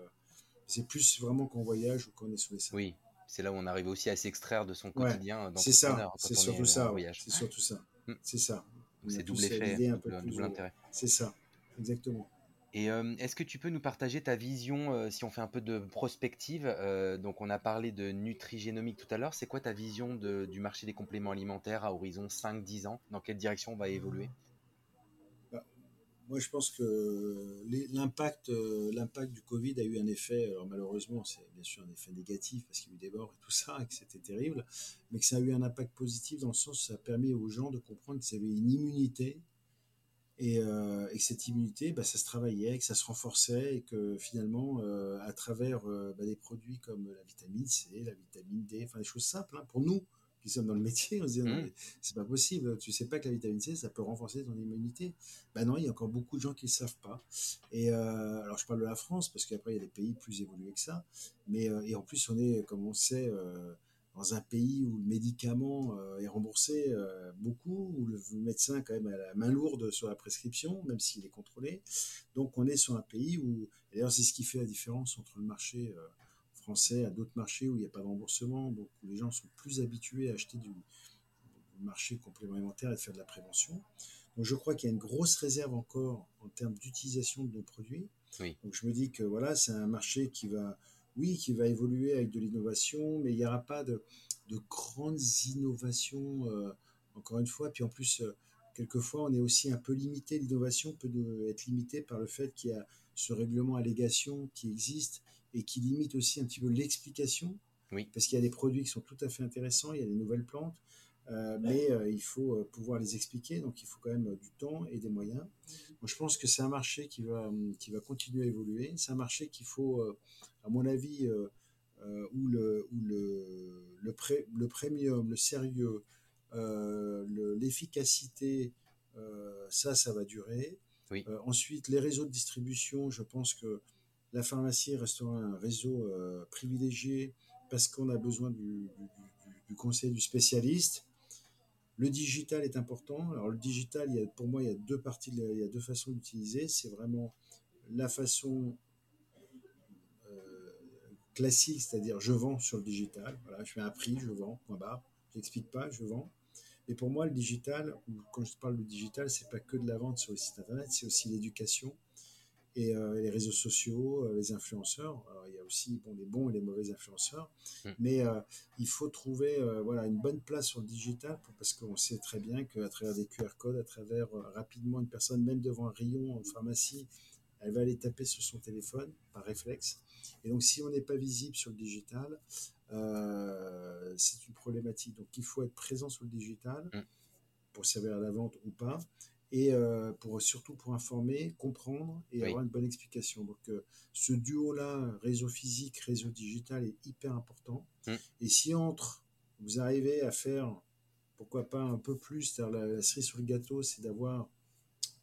c'est plus vraiment qu'on voyage ou qu'on est sur les salles. Oui, c'est là où on arrive aussi à s'extraire de son quotidien. c'est ça, c'est surtout ça. C'est surtout ça. C'est ça. C'est double effet, double intérêt. C'est ça, exactement. Et est-ce que tu peux nous partager ta vision, si on fait un peu de prospective Donc, on a parlé de nutri-génomique tout à l'heure. C'est quoi ta vision du marché des compléments alimentaires à horizon 5-10 ans? Dans quelle direction on va évoluer? Bah, Moi, je pense que l'impact, l'impact du Covid a eu un effet, malheureusement, c'est bien sûr un effet négatif parce qu'il y a eu des morts et tout ça, et que c'était terrible, mais que ça a eu un impact positif dans le sens où ça a permis aux gens de comprendre qu'ils avaient une immunité euh, et, que cette immunité, bah, ça se travaillait, que ça se renforçait, et que finalement, euh, à travers euh, bah, des produits comme la vitamine C, la vitamine D, enfin des choses simples, hein, pour nous qui sommes dans le métier, on se dit, mmh. c'est pas possible, tu sais pas que la vitamine C, ça peut renforcer ton immunité. Ben non, il y a encore beaucoup de gens qui ne savent pas. Et alors, je parle de la France, parce qu'après, il y a des pays plus évolués que ça, mais et en plus, on est, comme on sait, dans un pays où le médicament euh, est remboursé euh, beaucoup, où le médecin quand même a la main lourde sur la prescription, même s'il est contrôlé. Donc on est sur un pays où, d'ailleurs c'est ce qui fait la différence entre le marché euh, français à d'autres marchés où il n'y a pas de remboursement, donc où les gens sont plus habitués à acheter du, marché complément alimentaire et de faire de la prévention. Donc je crois qu'il y a une grosse réserve encore en termes d'utilisation de nos produits. Donc je me dis que voilà, c'est un marché qui va oui, qui va évoluer avec de l'innovation, mais il n'y aura pas de, grandes innovations, euh, encore une fois. Puis en plus, euh, quelquefois, on est aussi un peu limité. L'innovation peut être limitée par le fait qu'il y a ce règlement allégation qui existe et qui limite aussi un petit peu l'explication. Oui. Parce qu'il y a des produits qui sont tout à fait intéressants, il y a des nouvelles plantes, mais il faut pouvoir les expliquer, donc il faut quand même du temps et des moyens. Moi, je pense que c'est un marché qui va, qui va continuer à évoluer. C'est un marché qu'il faut à mon avis, euh, euh, où le, où le, le, le, premium, le sérieux, euh, l'efficacité, ça, ça va durer. ensuite, les réseaux de distribution, je pense que la pharmacie restera un réseau privilégié parce qu'on a besoin du, du, conseil du spécialiste. Le digital est important. Alors le digital, il y a, pour moi, il y a deux parties, il y a deux façons d'utiliser. C'est vraiment la façon classique, c'est-à-dire je vends sur le digital. Voilà, je fais un prix, je vends, point barre. J'explique pas, je vends. Et pour moi, le digital, quand je parle de digital, c'est pas que de la vente sur le site internet, c'est aussi l'éducation. Et les réseaux sociaux, les influenceurs. il y a aussi bon, les bons et les mauvais influenceurs, mm. mais il faut trouver voilà, une bonne place sur le digital parce qu'on sait très bien qu'à travers des QR codes, à travers rapidement une personne, même devant un rayon en pharmacie, elle va aller taper sur son téléphone par réflexe. Et donc, si on n'est pas visible sur le digital, euh, c'est une problématique. Donc, il faut être présent sur le digital mm. pour servir à la vente ou pas, et euh, pour surtout pour informer, comprendre et avoir une bonne explication. Donc, euh, ce duo-là, réseau physique, réseau digital, est hyper important. Mm. Et si entre, vous arrivez à faire, pourquoi pas un peu plus, la, la cerise sur le gâteau, c'est d'avoir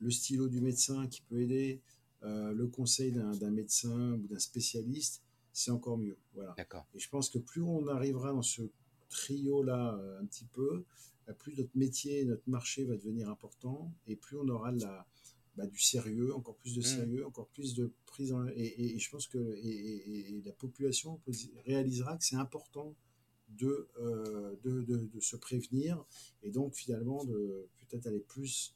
le stylo du médecin qui peut aider, euh, le conseil d'un médecin ou d'un spécialiste, c'est encore mieux. Voilà. Et je pense que plus on arrivera dans ce trio-là un petit peu, plus notre métier, notre marché va devenir important et plus on aura la, bah, du sérieux, encore plus de mmh. sérieux, encore plus de prise en... Et, je pense que et, la population réalisera que c'est important de, euh, de, de, se prévenir et donc finalement de peut-être aller plus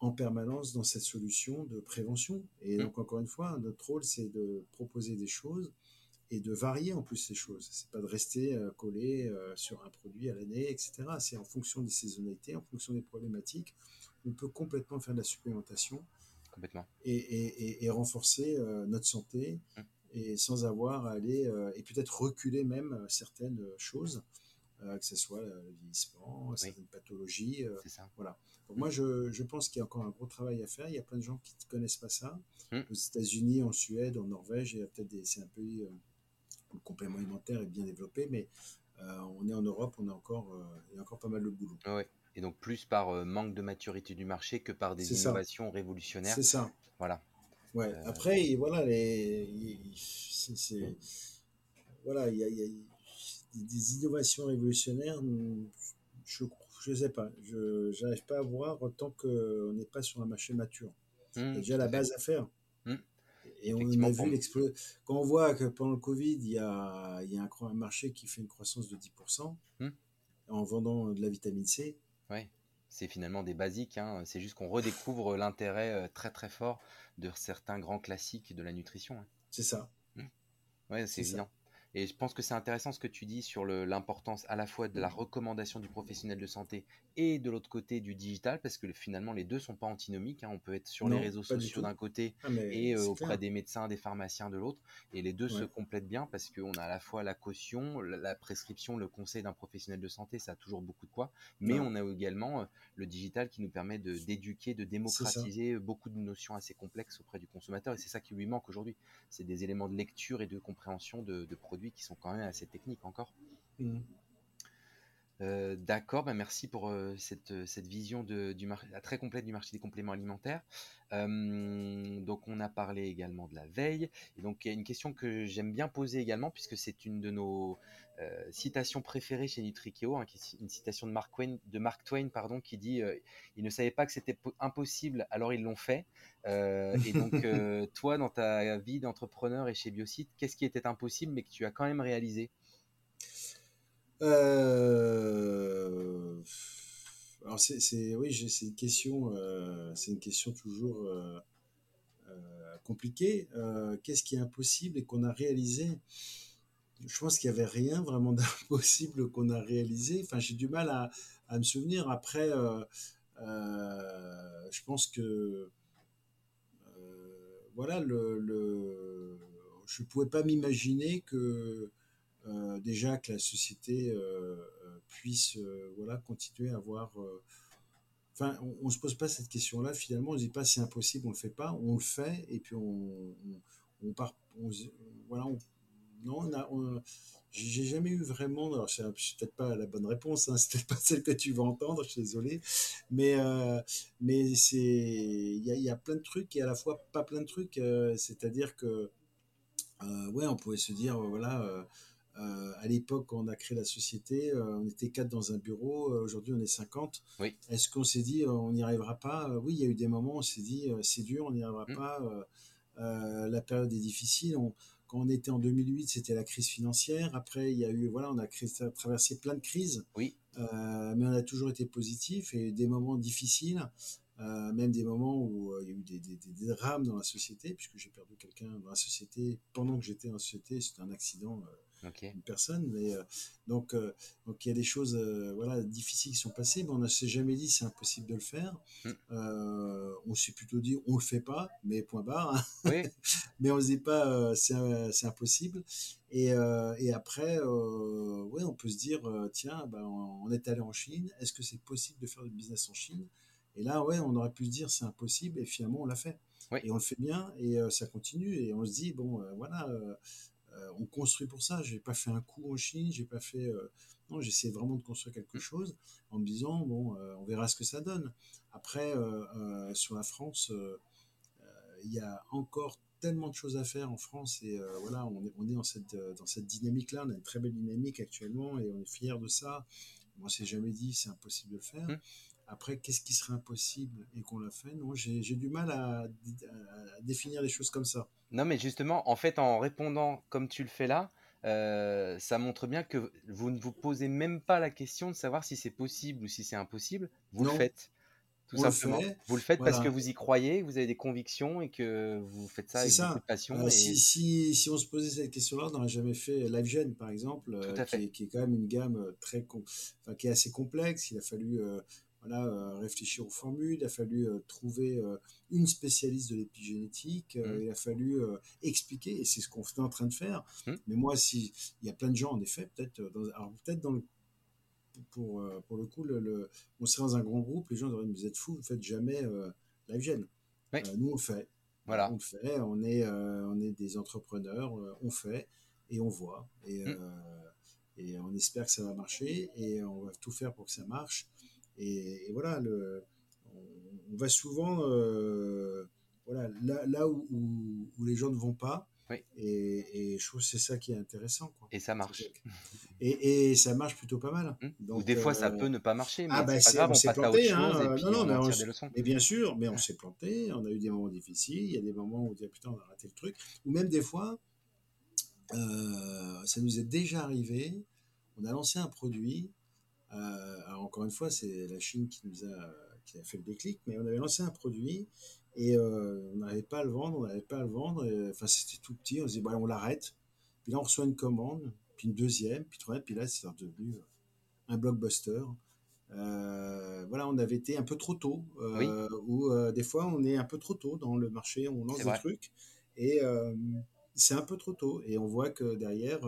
en permanence dans cette solution de prévention. Et mmh. donc, encore une fois, notre rôle, c'est de proposer des choses et de varier en plus ces choses. C'est pas de rester euh, collé euh, sur un produit à l'année, etc. C'est en fonction des saisonnalités, en fonction des problématiques. On peut complètement faire de la supplémentation complètement. Et, renforcer euh, notre santé mmh. et sans avoir à aller, et peut-être reculer même certaines choses. que ce soit le vieillissement, certaines pathologies. ça. Voilà moi, je, je pense qu'il y a encore un gros travail à faire. Il y a plein de gens qui ne connaissent pas ça. Hmm. Aux États-Unis, en Suède, en Norvège, il y a peut-être des, c'est un pays le complément alimentaire est bien développé, mais euh, on est en Europe, on a encore, euh, il y a encore pas mal de boulot. Ouais. Et donc plus par euh, manque de maturité du marché que par des innovations révolutionnaires. C'est ça. Voilà. Ouais. Après, voilà, les, c'est, voilà, il y a, il y a des innovations révolutionnaires. Je je sais pas. Je n'arrive pas à voir tant qu'on n'est pas sur un marché mature. Mmh, il y a déjà la base à faire. Et on a vu l'explosion. Quand on voit que pendant le Covid, il y a, il y a un, marché qui fait une croissance de 10% mmh. en vendant de la vitamine C. Ouais, c'est finalement des basiques. Hein. C'est juste qu'on redécouvre l'intérêt euh, très très fort de certains grands classiques de la nutrition. Hein. C'est ça. Ouais, c'est évident. Et je pense que c'est intéressant ce que tu dis sur l'importance à la fois de la recommandation du professionnel de santé et de l'autre côté du digital, parce que finalement les deux sont pas antinomiques. Hein. On peut être sur les réseaux sociaux d'un côté ah, et euh, auprès des médecins, des pharmaciens de l'autre, et les deux se complètent bien parce qu'on a à la fois la caution, la, prescription, le conseil d'un professionnel de santé, ça a toujours beaucoup de poids, mais on a également euh, le digital qui nous permet d'éduquer, de, démocratiser beaucoup de notions assez complexes auprès du consommateur, et c'est ça qui lui manque aujourd'hui. C'est des éléments de lecture et de compréhension de, produits qui sont quand même assez techniques encore. Mmh. Euh, d'accord, bah, merci pour euh, cette, cette, vision de, du très complète du marché des compléments alimentaires. donc on a parlé également de la veille. Et donc il y a une question que j'aime bien poser également, puisque c'est une de nos citations préférées chez Nutrikeo, hein, une citation de Mark Twain, de Mark Twain pardon, qui dit Ils ne savaient pas que c'était impossible, alors ils l'ont fait. et donc toi, dans ta vie d'entrepreneur et chez Biocide, qu'est-ce qui était impossible mais que tu as quand même réalisé? Euh, alors c'est, oui, c'est une question, euh, c'est une question toujours euh, compliquée. Qu'est-ce qui est impossible et qu'on a réalisé? Je pense qu'il n'y avait rien vraiment d'impossible qu'on a réalisé. Enfin, j'ai du mal à, à, me souvenir. Après, je pense que voilà, le, le, je ne pouvais pas m'imaginer que déjà que la société euh, euh, puisse voilà, continuer à avoir enfin, on, ne se pose pas cette question-là. Finalement, on ne dit pas c'est impossible, on le fait pas, on le fait et puis on, on, part, voilà, non, on j'ai jamais eu vraiment. Alors, c'est peut-être pas la bonne réponse, hein, c'est peut-être pas celle que tu vas entendre. Je suis désolé, mais mais il y a, a, plein de trucs et à la fois pas plein de trucs. C'est-à-dire que ouais, on pouvait se dire voilà euh, à l'époque, quand on a créé la société, euh, on était quatre dans un bureau. Euh, aujourd'hui, on est 50. Oui. Est-ce qu'on s'est dit, on n'y arrivera pas? Oui, il y a eu des moments où on s'est dit, c'est dur, on n'y arrivera mm. pas. la période est difficile. quand on était en 2008, c'était la crise financière. Après, il y a eu, voilà, on a traversé plein de crises. Oui. mais on a toujours été positif et des moments difficiles. même des moments où il y a eu des, des, drames dans la société, puisque j'ai perdu quelqu'un dans la société pendant que j'étais en société, c'était un accident une personne. Mais, euh, donc, euh, donc il y a des choses euh, voilà, difficiles qui sont passées, mais on ne s'est jamais dit c'est impossible de le faire. Mm. on s'est plutôt dit on le fait pas, mais point barre. Hein. mais on ne se dit pas c'est impossible. Et, et après, ouais, on peut se dire tiens, ben, on est allé en Chine, est-ce que c'est possible de faire du business en Chine? Et là, ouais, on aurait pu se dire c'est impossible, et finalement on l'a fait. Et on le fait bien, et ça continue, et on se dit bon, voilà on construit pour ça. J'ai pas fait un coup en Chine, j'ai pas fait. Euh, non, j'essaie vraiment de construire quelque chose en me disant bon, euh, on verra ce que ça donne. Après, sur la France, il y a encore tellement de choses à faire en France et voilà, on est, on est dans cette, dans cette dynamique-là. On a une très belle dynamique actuellement et on est fier de ça. Moi, c'est jamais dit c'est impossible de le faire. Mmh. Après, qu'est-ce qui serait impossible et qu'on l'a fait? Non, j'ai du mal à, définir les choses comme ça. Non, mais justement, en fait, en répondant comme tu le fais là, euh, ça montre bien que vous ne vous posez même pas la question de savoir si c'est possible ou si c'est impossible. Vous le faites. Tout simplement. vous le faites parce que vous y croyez, vous avez des convictions et que vous faites ça avec ça. passion. Euh, si, si, si, on se posait cette question-là, on n'aurait jamais fait LiveGen, par exemple, euh, qui, qui, est, quand même une gamme très enfin, qui est assez complexe. Il a fallu euh, réfléchir aux formules, il a fallu euh, trouver euh, une spécialiste de l'épigénétique, mmh. il a fallu expliquer, et c'est ce qu'on est en train de faire. Mmh. Mais moi, si il y a plein de gens, en effet, peut-être, alors peut-être dans le pour, pour le coup, le, on serait dans un grand groupe, les gens diraient, vous êtes fous, vous ne faites jamais la gêne. nous, on le fait. Voilà. On le fait, on est, on est des entrepreneurs, on fait et on voit. Et, mmh. et on espère que ça va marcher et on va tout faire pour que ça marche. Et, voilà, le, on, va souvent euh, voilà, là, là où, où, les gens ne vont pas. Et, je trouve que c'est ça qui est intéressant. Quoi. Et ça marche. Et, et, ça marche plutôt pas mal. Mmh. Donc, Ou des fois, ça euh, peut ne pas marcher. Mais ah, bah, c'est pas grave, on, s'est planté. Hein. non, non, mais, on, mais bien sûr, mais on s'est planté. On a eu des moments difficiles. Il y a des moments où on dit ah, putain, on a raté le truc. Ou même des fois, euh, ça nous est déjà arrivé. On a lancé un produit alors encore une fois, c'est la Chine qui nous a, qui a fait le déclic, mais on avait lancé un produit et euh, on n'arrivait pas à le vendre, on n'arrivait pas à le vendre. enfin, c'était tout petit. On se dit, bah, on l'arrête. Puis là, on reçoit une commande, puis une deuxième, puis troisième, puis là, c'est devenu un blockbuster. Euh, voilà, on avait été un peu trop tôt, ou des fois on est un peu trop tôt dans le marché, on lance des trucs et c'est un peu trop tôt. Et on voit que derrière,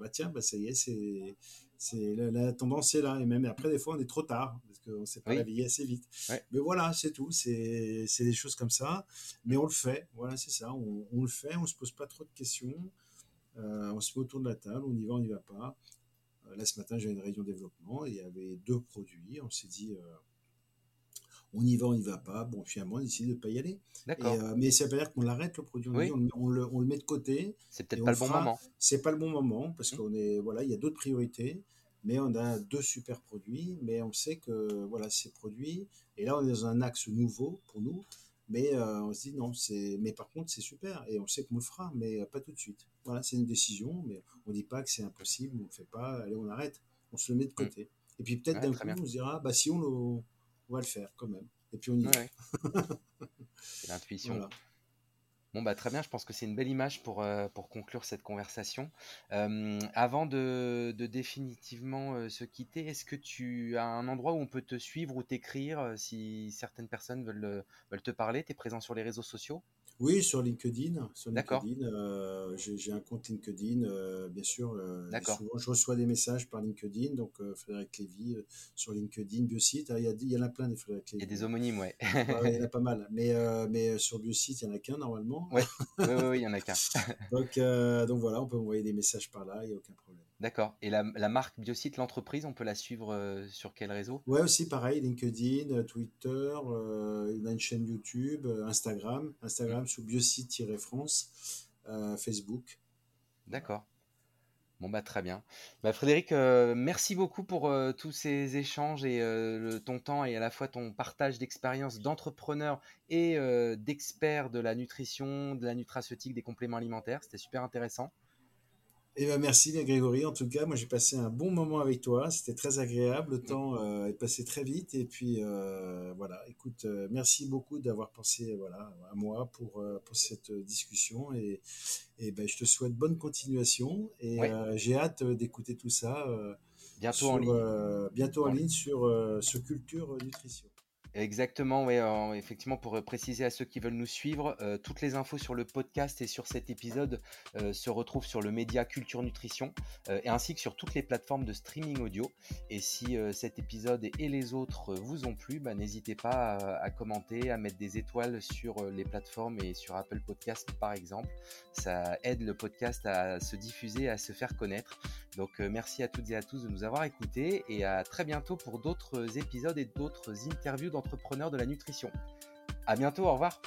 bah tiens, bah ça y est, c'est c'est la, tendance est là. Et même après des fois on est trop tard parce qu'on ne s'est pas réveillé assez vite. Mais voilà c'est tout. C'est des choses comme ça. Mais on le fait. Voilà c'est ça. On, le fait. On se pose pas trop de questions. Euh, on se met autour de la table. On y va on n'y va pas. Euh, là ce matin j'ai une réunion développement. Et il y avait deux produits. On s'est dit euh, on y va, on n'y va pas. Bon, finalement, on décide de ne pas y aller. D'accord. Euh, mais ça veut pas dire qu'on l'arrête le produit. On, le, on, le, met de côté. C'est peut-être pas le bon moment. C'est pas le bon moment parce mmh. qu'on est voilà, il y a d'autres priorités. Mais on a deux super produits, mais on sait que voilà ces produits. Et là, on est dans un axe nouveau pour nous. Mais euh, on se dit non, c'est. Mais par contre, c'est super et on sait qu'on le fera, mais pas tout de suite. Voilà, c'est une décision, mais on dit pas que c'est impossible, on ne fait pas. Allez, on arrête. On se le met de mmh. côté. Et puis peut-être d'un coup, on se dira, bah si on le on va le faire quand même. Et puis on y va. c'est l'intuition. Bon, bah, très bien, je pense que c'est une belle image pour, euh, pour conclure cette conversation. Euh, avant de, de définitivement euh, se quitter, est-ce que tu as un endroit où on peut te suivre ou t'écrire si certaines personnes veulent, veulent te parler? Tu es présent sur les réseaux sociaux? Oui, sur LinkedIn. Sur LinkedIn, euh, j'ai un compte LinkedIn, bien sûr. Euh, souvent, je reçois des messages par LinkedIn, donc Frédéric Lévy sur LinkedIn, Biosite. Il y, a, il y en a plein des Frédéric Lévy. Il y a des homonymes, ouais. il y en a pas mal. Mais, mais sur Biosite, il n'y en a qu'un normalement. Oui, oui, oui, il y en a qu'un. donc, donc voilà, on peut envoyer des messages par là, il n'y a aucun problème. D'accord. Et la, la, marque Biosite, l'entreprise, on peut la suivre euh, sur quel réseau? Ouais, aussi pareil, LinkedIn, euh, Twitter, euh, a une chaîne YouTube, euh, Instagram, Instagram sous Biosite-France, Facebook. D'accord. Bon bah très bien. Bah, Frédéric, merci beaucoup pour tous ces échanges et ton temps et à la fois ton partage d'expérience d'entrepreneur et d'expert de la nutrition, de la nutraceutique, des compléments alimentaires. C'était super intéressant. Eh ben merci Grégory. En tout cas, moi j'ai passé un bon moment avec toi. C'était très agréable. Le temps euh, est passé très vite. Et puis euh, voilà. Écoute, euh, merci beaucoup d'avoir pensé voilà à moi pour pour cette discussion. Et, et ben je te souhaite bonne continuation. Et j'ai hâte d'écouter tout ça. bientôt en ligne. bientôt en ligne sur sur culture nutrition. Exactement, oui, effectivement, pour euh, préciser à ceux qui veulent nous suivre, euh, toutes les infos sur le podcast et sur cet épisode euh, se retrouvent sur le média Culture Nutrition et ainsi que sur toutes les plateformes de streaming audio. Et si cet épisode et les autres vous ont plu, bah, n'hésitez pas à, commenter, à mettre des étoiles sur les plateformes et sur Apple Podcast par exemple. Ça aide le podcast à se diffuser, à se faire connaître. Donc merci à toutes et à tous de nous avoir écoutés et à très bientôt pour d'autres épisodes et d'autres interviews de la nutrition. À bientôt, au revoir.